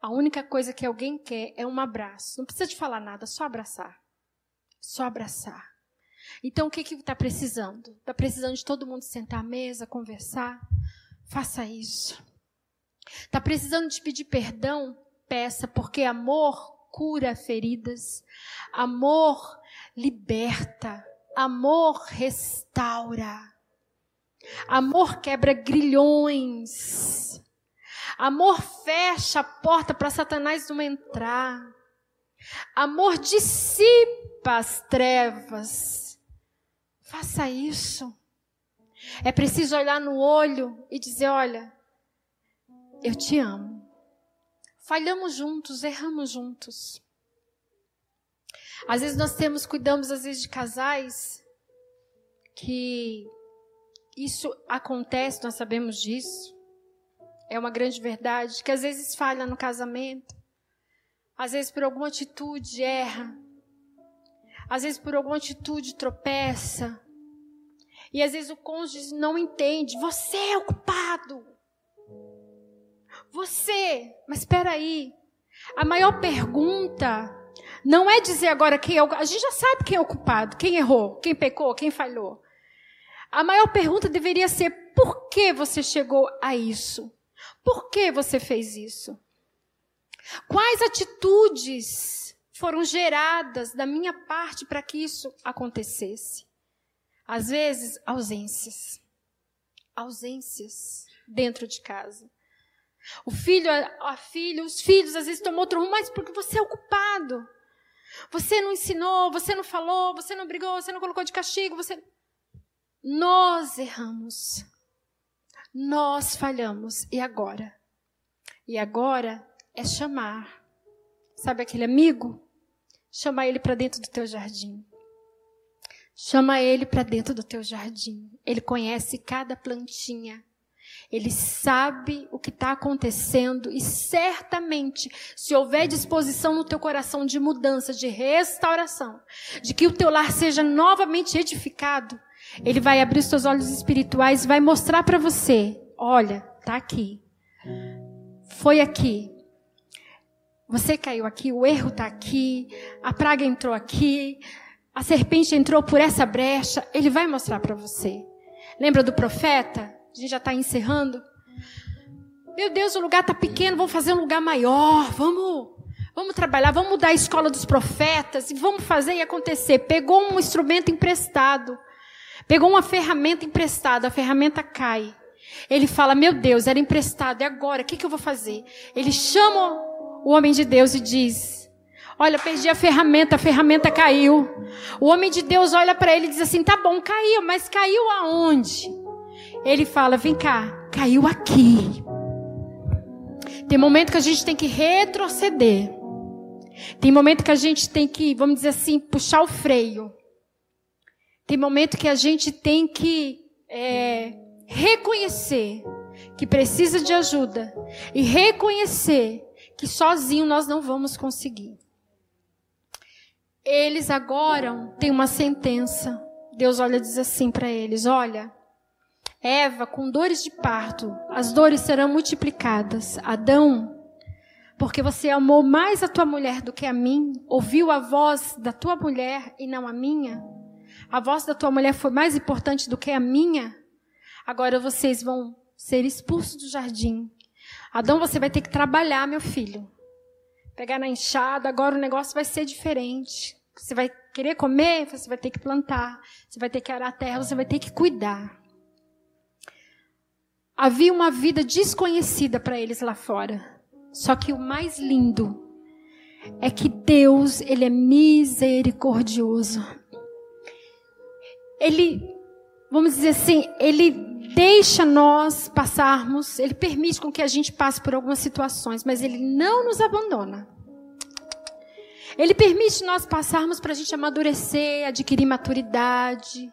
a única coisa que alguém quer é um abraço. Não precisa de falar nada, só abraçar. Só abraçar. Então, o que está precisando? Está precisando de todo mundo sentar à mesa, conversar? Faça isso. Está precisando de pedir perdão? peça, porque amor cura feridas, amor liberta, amor restaura, amor quebra grilhões, amor fecha a porta para Satanás não entrar, amor dissipa as trevas. Faça isso. É preciso olhar no olho e dizer: olha, eu te amo. Falhamos juntos, erramos juntos. Às vezes nós temos, cuidamos às vezes de casais que isso acontece, nós sabemos disso. É uma grande verdade que às vezes falha no casamento. Às vezes por alguma atitude erra. Às vezes por alguma atitude tropeça. E às vezes o cônjuge não entende. Você é o culpado. Você. Mas espera aí. A maior pergunta não é dizer agora quem é o. A gente já sabe quem é o culpado, quem errou, quem pecou, quem falhou. A maior pergunta deveria ser: por que você chegou a isso? Por que você fez isso? Quais atitudes foram geradas da minha parte para que isso acontecesse? Às vezes, ausências. Ausências dentro de casa. O filho, a filha, os filhos às vezes tomam outro rumo, mas porque você é o culpado. Você não ensinou, você não falou, você não brigou, você não colocou de castigo, você. Nós erramos. Nós falhamos. E agora? E agora é chamar. Sabe aquele amigo? Chama ele para dentro do teu jardim. Chama ele para dentro do teu jardim. Ele conhece cada plantinha. Ele sabe o que está acontecendo e certamente, se houver disposição no teu coração de mudança, de restauração, de que o teu lar seja novamente edificado, ele vai abrir os teus olhos espirituais e vai mostrar para você: olha, tá aqui, foi aqui, você caiu aqui, o erro está aqui, a praga entrou aqui, a serpente entrou por essa brecha, ele vai mostrar para você. Lembra do profeta? A gente já está encerrando. Meu Deus, o lugar está pequeno, vamos fazer um lugar maior, vamos, vamos trabalhar, vamos mudar a escola dos profetas e vamos fazer e acontecer. Pegou um instrumento emprestado, pegou uma ferramenta emprestada, a ferramenta cai. Ele fala: Meu Deus, era emprestado, e agora? O que, que eu vou fazer? Ele chama o homem de Deus e diz: Olha, perdi a ferramenta, a ferramenta caiu. O homem de Deus olha para ele e diz assim: tá bom, caiu, mas caiu aonde? Ele fala: vem cá, caiu aqui. Tem momento que a gente tem que retroceder. Tem momento que a gente tem que, vamos dizer assim, puxar o freio. Tem momento que a gente tem que é, reconhecer que precisa de ajuda e reconhecer que sozinho nós não vamos conseguir. Eles agora têm uma sentença. Deus olha e diz assim para eles: Olha, Eva, com dores de parto, as dores serão multiplicadas. Adão, porque você amou mais a tua mulher do que a mim, ouviu a voz da tua mulher e não a minha. A voz da tua mulher foi mais importante do que a minha. Agora vocês vão ser expulsos do jardim. Adão, você vai ter que trabalhar, meu filho pegar na enxada, agora o negócio vai ser diferente. Você vai querer comer, você vai ter que plantar, você vai ter que arar a terra, você vai ter que cuidar. Havia uma vida desconhecida para eles lá fora. Só que o mais lindo é que Deus, ele é misericordioso. Ele, vamos dizer assim, ele deixa nós passarmos, ele permite com que a gente passe por algumas situações, mas ele não nos abandona. Ele permite nós passarmos para a gente amadurecer, adquirir maturidade,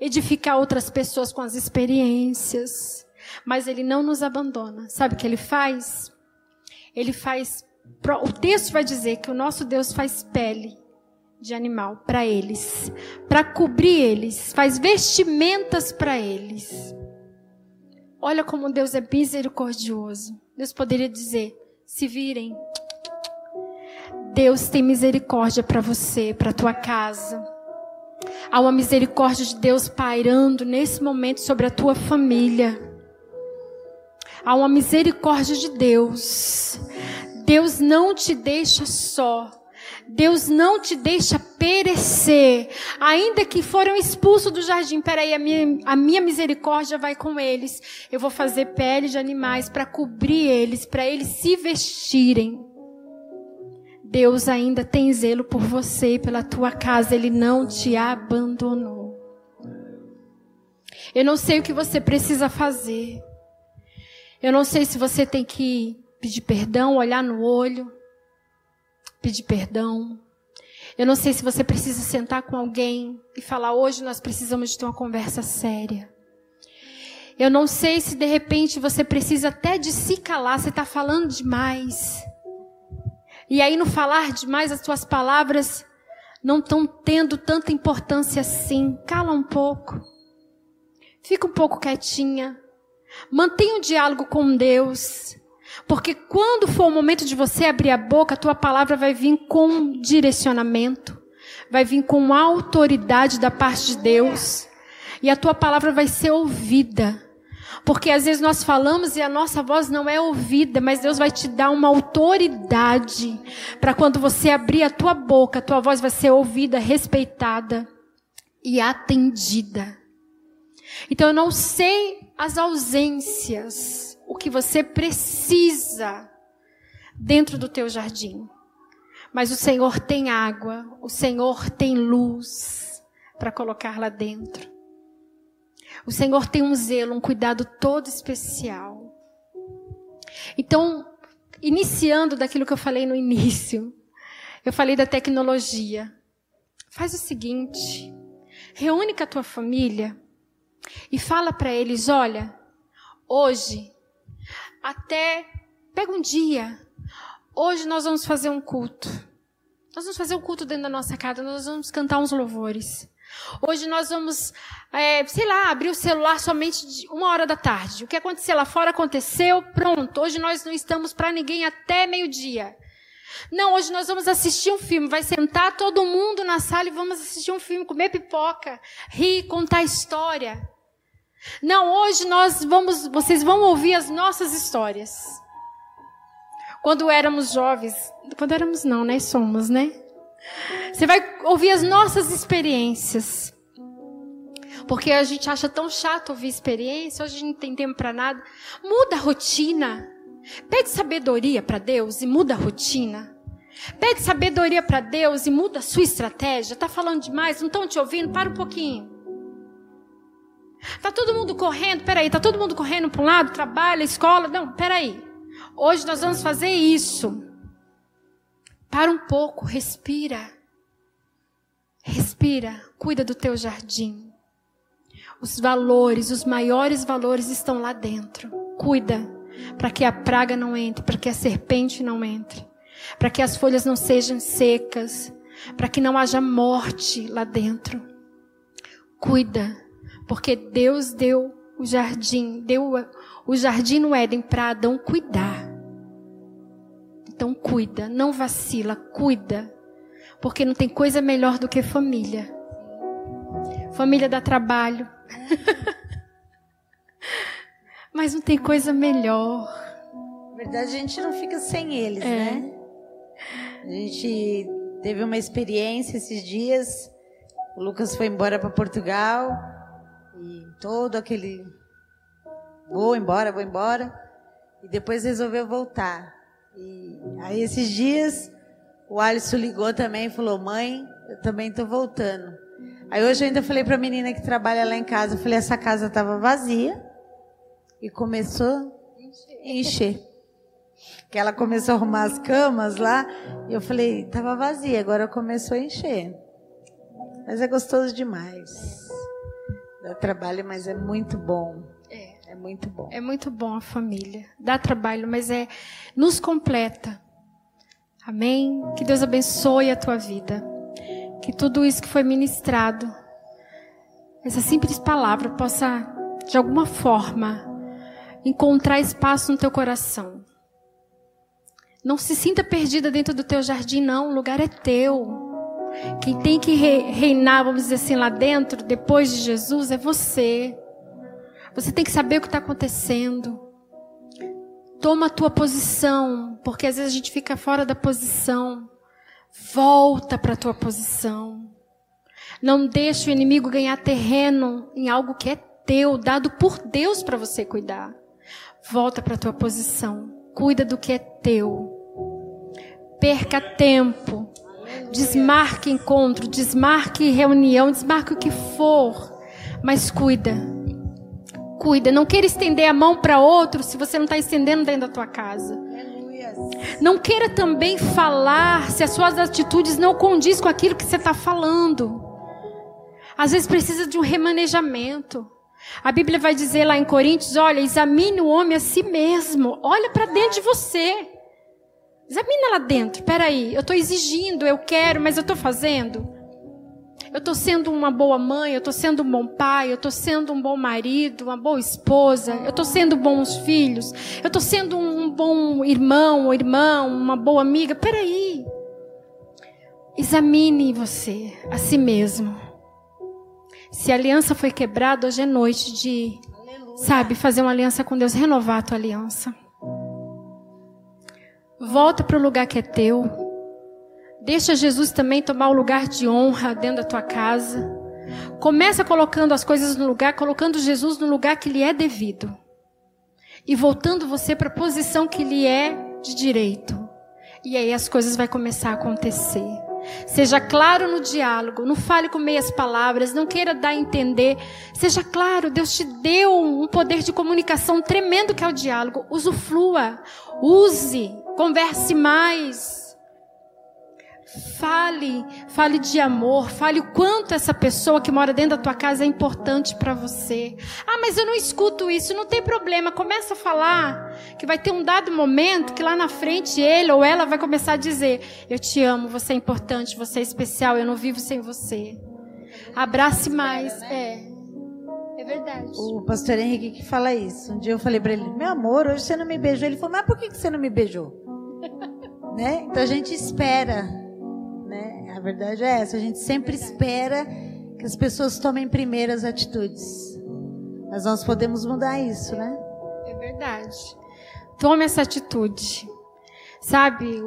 edificar outras pessoas com as experiências. Mas ele não nos abandona. Sabe o que ele faz? Ele faz. O texto vai dizer que o nosso Deus faz pele de animal para eles, para cobrir eles, faz vestimentas para eles. Olha como Deus é misericordioso. Deus poderia dizer: se virem, Deus tem misericórdia para você, para tua casa. Há uma misericórdia de Deus pairando nesse momento sobre a tua família. Há uma misericórdia de Deus. Deus não te deixa só. Deus não te deixa perecer, ainda que foram expulsos do jardim. Peraí, a minha, a minha misericórdia vai com eles. Eu vou fazer pele de animais para cobrir eles, para eles se vestirem. Deus ainda tem zelo por você e pela tua casa, Ele não te abandonou. Eu não sei o que você precisa fazer. Eu não sei se você tem que pedir perdão, olhar no olho, pedir perdão. Eu não sei se você precisa sentar com alguém e falar: hoje nós precisamos de ter uma conversa séria. Eu não sei se de repente você precisa até de se calar, você está falando demais. E aí, no falar demais, as suas palavras não estão tendo tanta importância assim. Cala um pouco. Fica um pouco quietinha. Mantenha um diálogo com Deus. Porque quando for o momento de você abrir a boca, a tua palavra vai vir com direcionamento, vai vir com autoridade da parte de Deus, e a tua palavra vai ser ouvida. Porque às vezes nós falamos e a nossa voz não é ouvida, mas Deus vai te dar uma autoridade para quando você abrir a tua boca, a tua voz vai ser ouvida, respeitada e atendida. Então eu não sei as ausências o que você precisa dentro do teu jardim. Mas o Senhor tem água, o Senhor tem luz para colocar lá dentro. O Senhor tem um zelo, um cuidado todo especial. Então, iniciando daquilo que eu falei no início, eu falei da tecnologia. Faz o seguinte: reúne com a tua família e fala para eles: olha, hoje até pega um dia. Hoje nós vamos fazer um culto. Nós vamos fazer um culto dentro da nossa casa. Nós vamos cantar uns louvores. Hoje nós vamos, é, sei lá, abrir o celular somente de uma hora da tarde. O que aconteceu lá fora aconteceu, pronto. Hoje nós não estamos para ninguém até meio-dia. Não, hoje nós vamos assistir um filme. Vai sentar todo mundo na sala e vamos assistir um filme, comer pipoca, rir, contar história. Não, hoje nós vamos, vocês vão ouvir as nossas histórias. Quando éramos jovens, quando éramos não, né? Somos, né? Você vai ouvir as nossas experiências. Porque a gente acha tão chato ouvir experiência, hoje a gente não tem tempo para nada. Muda a rotina. Pede sabedoria para Deus e muda a rotina. Pede sabedoria para Deus e muda a sua estratégia. Está falando demais? Não estão te ouvindo? Para um pouquinho. Tá todo mundo correndo, peraí, tá todo mundo correndo para um lado, trabalho, escola. Não, peraí. Hoje nós vamos fazer isso. Para um pouco, respira. Respira, cuida do teu jardim. Os valores, os maiores valores estão lá dentro. Cuida para que a praga não entre, para que a serpente não entre, para que as folhas não sejam secas, para que não haja morte lá dentro. Cuida porque Deus deu o jardim, deu o jardim no Éden para Adão cuidar. Então cuida, não vacila, cuida. Porque não tem coisa melhor do que família. Família dá trabalho. Mas não tem coisa melhor. Na verdade, a gente não fica sem eles, é. né? A gente teve uma experiência esses dias. O Lucas foi embora para Portugal. Todo aquele vou embora, vou embora. E depois resolveu voltar. E aí esses dias o Alisson ligou também e falou: "Mãe, eu também tô voltando". Aí hoje eu ainda falei para a menina que trabalha lá em casa, eu falei: "Essa casa estava vazia". E começou a encher. Que ela começou a arrumar as camas lá, e eu falei: "Tava vazia, agora começou a encher". Mas é gostoso demais. Dá trabalho, mas é muito bom. É. É muito bom. É muito bom a família. Dá trabalho, mas é nos completa. Amém. Que Deus abençoe a tua vida. Que tudo isso que foi ministrado, essa simples palavra possa de alguma forma encontrar espaço no teu coração. Não se sinta perdida dentro do teu jardim, não. O lugar é teu. Quem tem que reinar, vamos dizer assim, lá dentro, depois de Jesus, é você. Você tem que saber o que está acontecendo. Toma a tua posição, porque às vezes a gente fica fora da posição. Volta para a tua posição. Não deixe o inimigo ganhar terreno em algo que é teu, dado por Deus para você cuidar. Volta para a tua posição. Cuida do que é teu. Perca tempo. Desmarque encontro, desmarque reunião, desmarque o que for. Mas cuida. Cuida. Não queira estender a mão para outro se você não está estendendo dentro da tua casa. Não queira também falar se as suas atitudes não condiz com aquilo que você está falando. Às vezes precisa de um remanejamento. A Bíblia vai dizer lá em Coríntios: olha, examine o homem a si mesmo. Olha para dentro de você. Examina lá dentro. Peraí, eu estou exigindo, eu quero, mas eu estou fazendo. Eu estou sendo uma boa mãe, eu estou sendo um bom pai, eu estou sendo um bom marido, uma boa esposa, eu estou sendo bons filhos, eu estou sendo um bom irmão ou irmã, uma boa amiga. Peraí. Examine você, a si mesmo. Se a aliança foi quebrada, hoje é noite de, Aleluia. sabe, fazer uma aliança com Deus, renovar a tua aliança. Volta para o lugar que é teu. Deixa Jesus também tomar o lugar de honra dentro da tua casa. Começa colocando as coisas no lugar, colocando Jesus no lugar que lhe é devido. E voltando você para a posição que lhe é de direito. E aí as coisas vão começar a acontecer. Seja claro no diálogo, não fale com meias palavras, não queira dar a entender. Seja claro, Deus te deu um poder de comunicação tremendo que é o diálogo. Usufrua, use, converse mais. Fale, fale de amor, fale o quanto essa pessoa que mora dentro da tua casa é importante para você. Ah, mas eu não escuto isso, não tem problema. Começa a falar que vai ter um dado momento que lá na frente ele ou ela vai começar a dizer: "Eu te amo, você é importante, você é especial, eu não vivo sem você". Abrace mais, é. É verdade. O pastor Henrique que fala isso. Um dia eu falei para ele: "Meu amor, hoje você não me beijou". Ele falou: "Mas por que você não me beijou?" Né? Então a gente espera a verdade é essa. A gente sempre espera que as pessoas tomem primeiras atitudes. Mas nós podemos mudar isso, né? É verdade. Tome essa atitude. Sabe,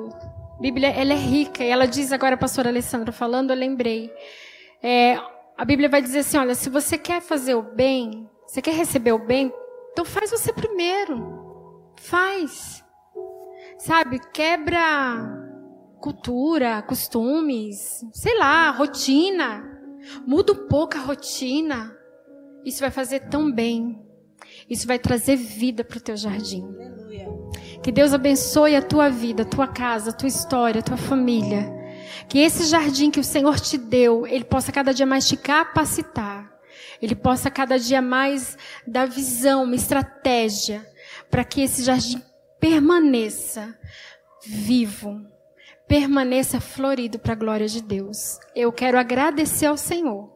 a Bíblia ela é rica. E ela diz agora, a pastora Alessandra falando, eu lembrei. É, a Bíblia vai dizer assim: olha, se você quer fazer o bem, você quer receber o bem, então faz você primeiro. Faz. Sabe, quebra cultura, costumes, sei lá, rotina. Muda um pouco a rotina. Isso vai fazer tão bem. Isso vai trazer vida para o teu jardim. Que Deus abençoe a tua vida, a tua casa, a tua história, a tua família. Que esse jardim que o Senhor te deu, ele possa cada dia mais te capacitar. Ele possa cada dia mais dar visão, uma estratégia para que esse jardim permaneça vivo permaneça florido para a glória de Deus. Eu quero agradecer ao Senhor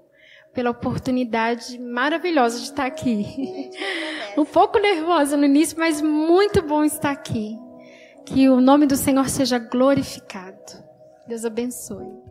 pela oportunidade maravilhosa de estar aqui. um pouco nervosa no início, mas muito bom estar aqui. Que o nome do Senhor seja glorificado. Deus abençoe.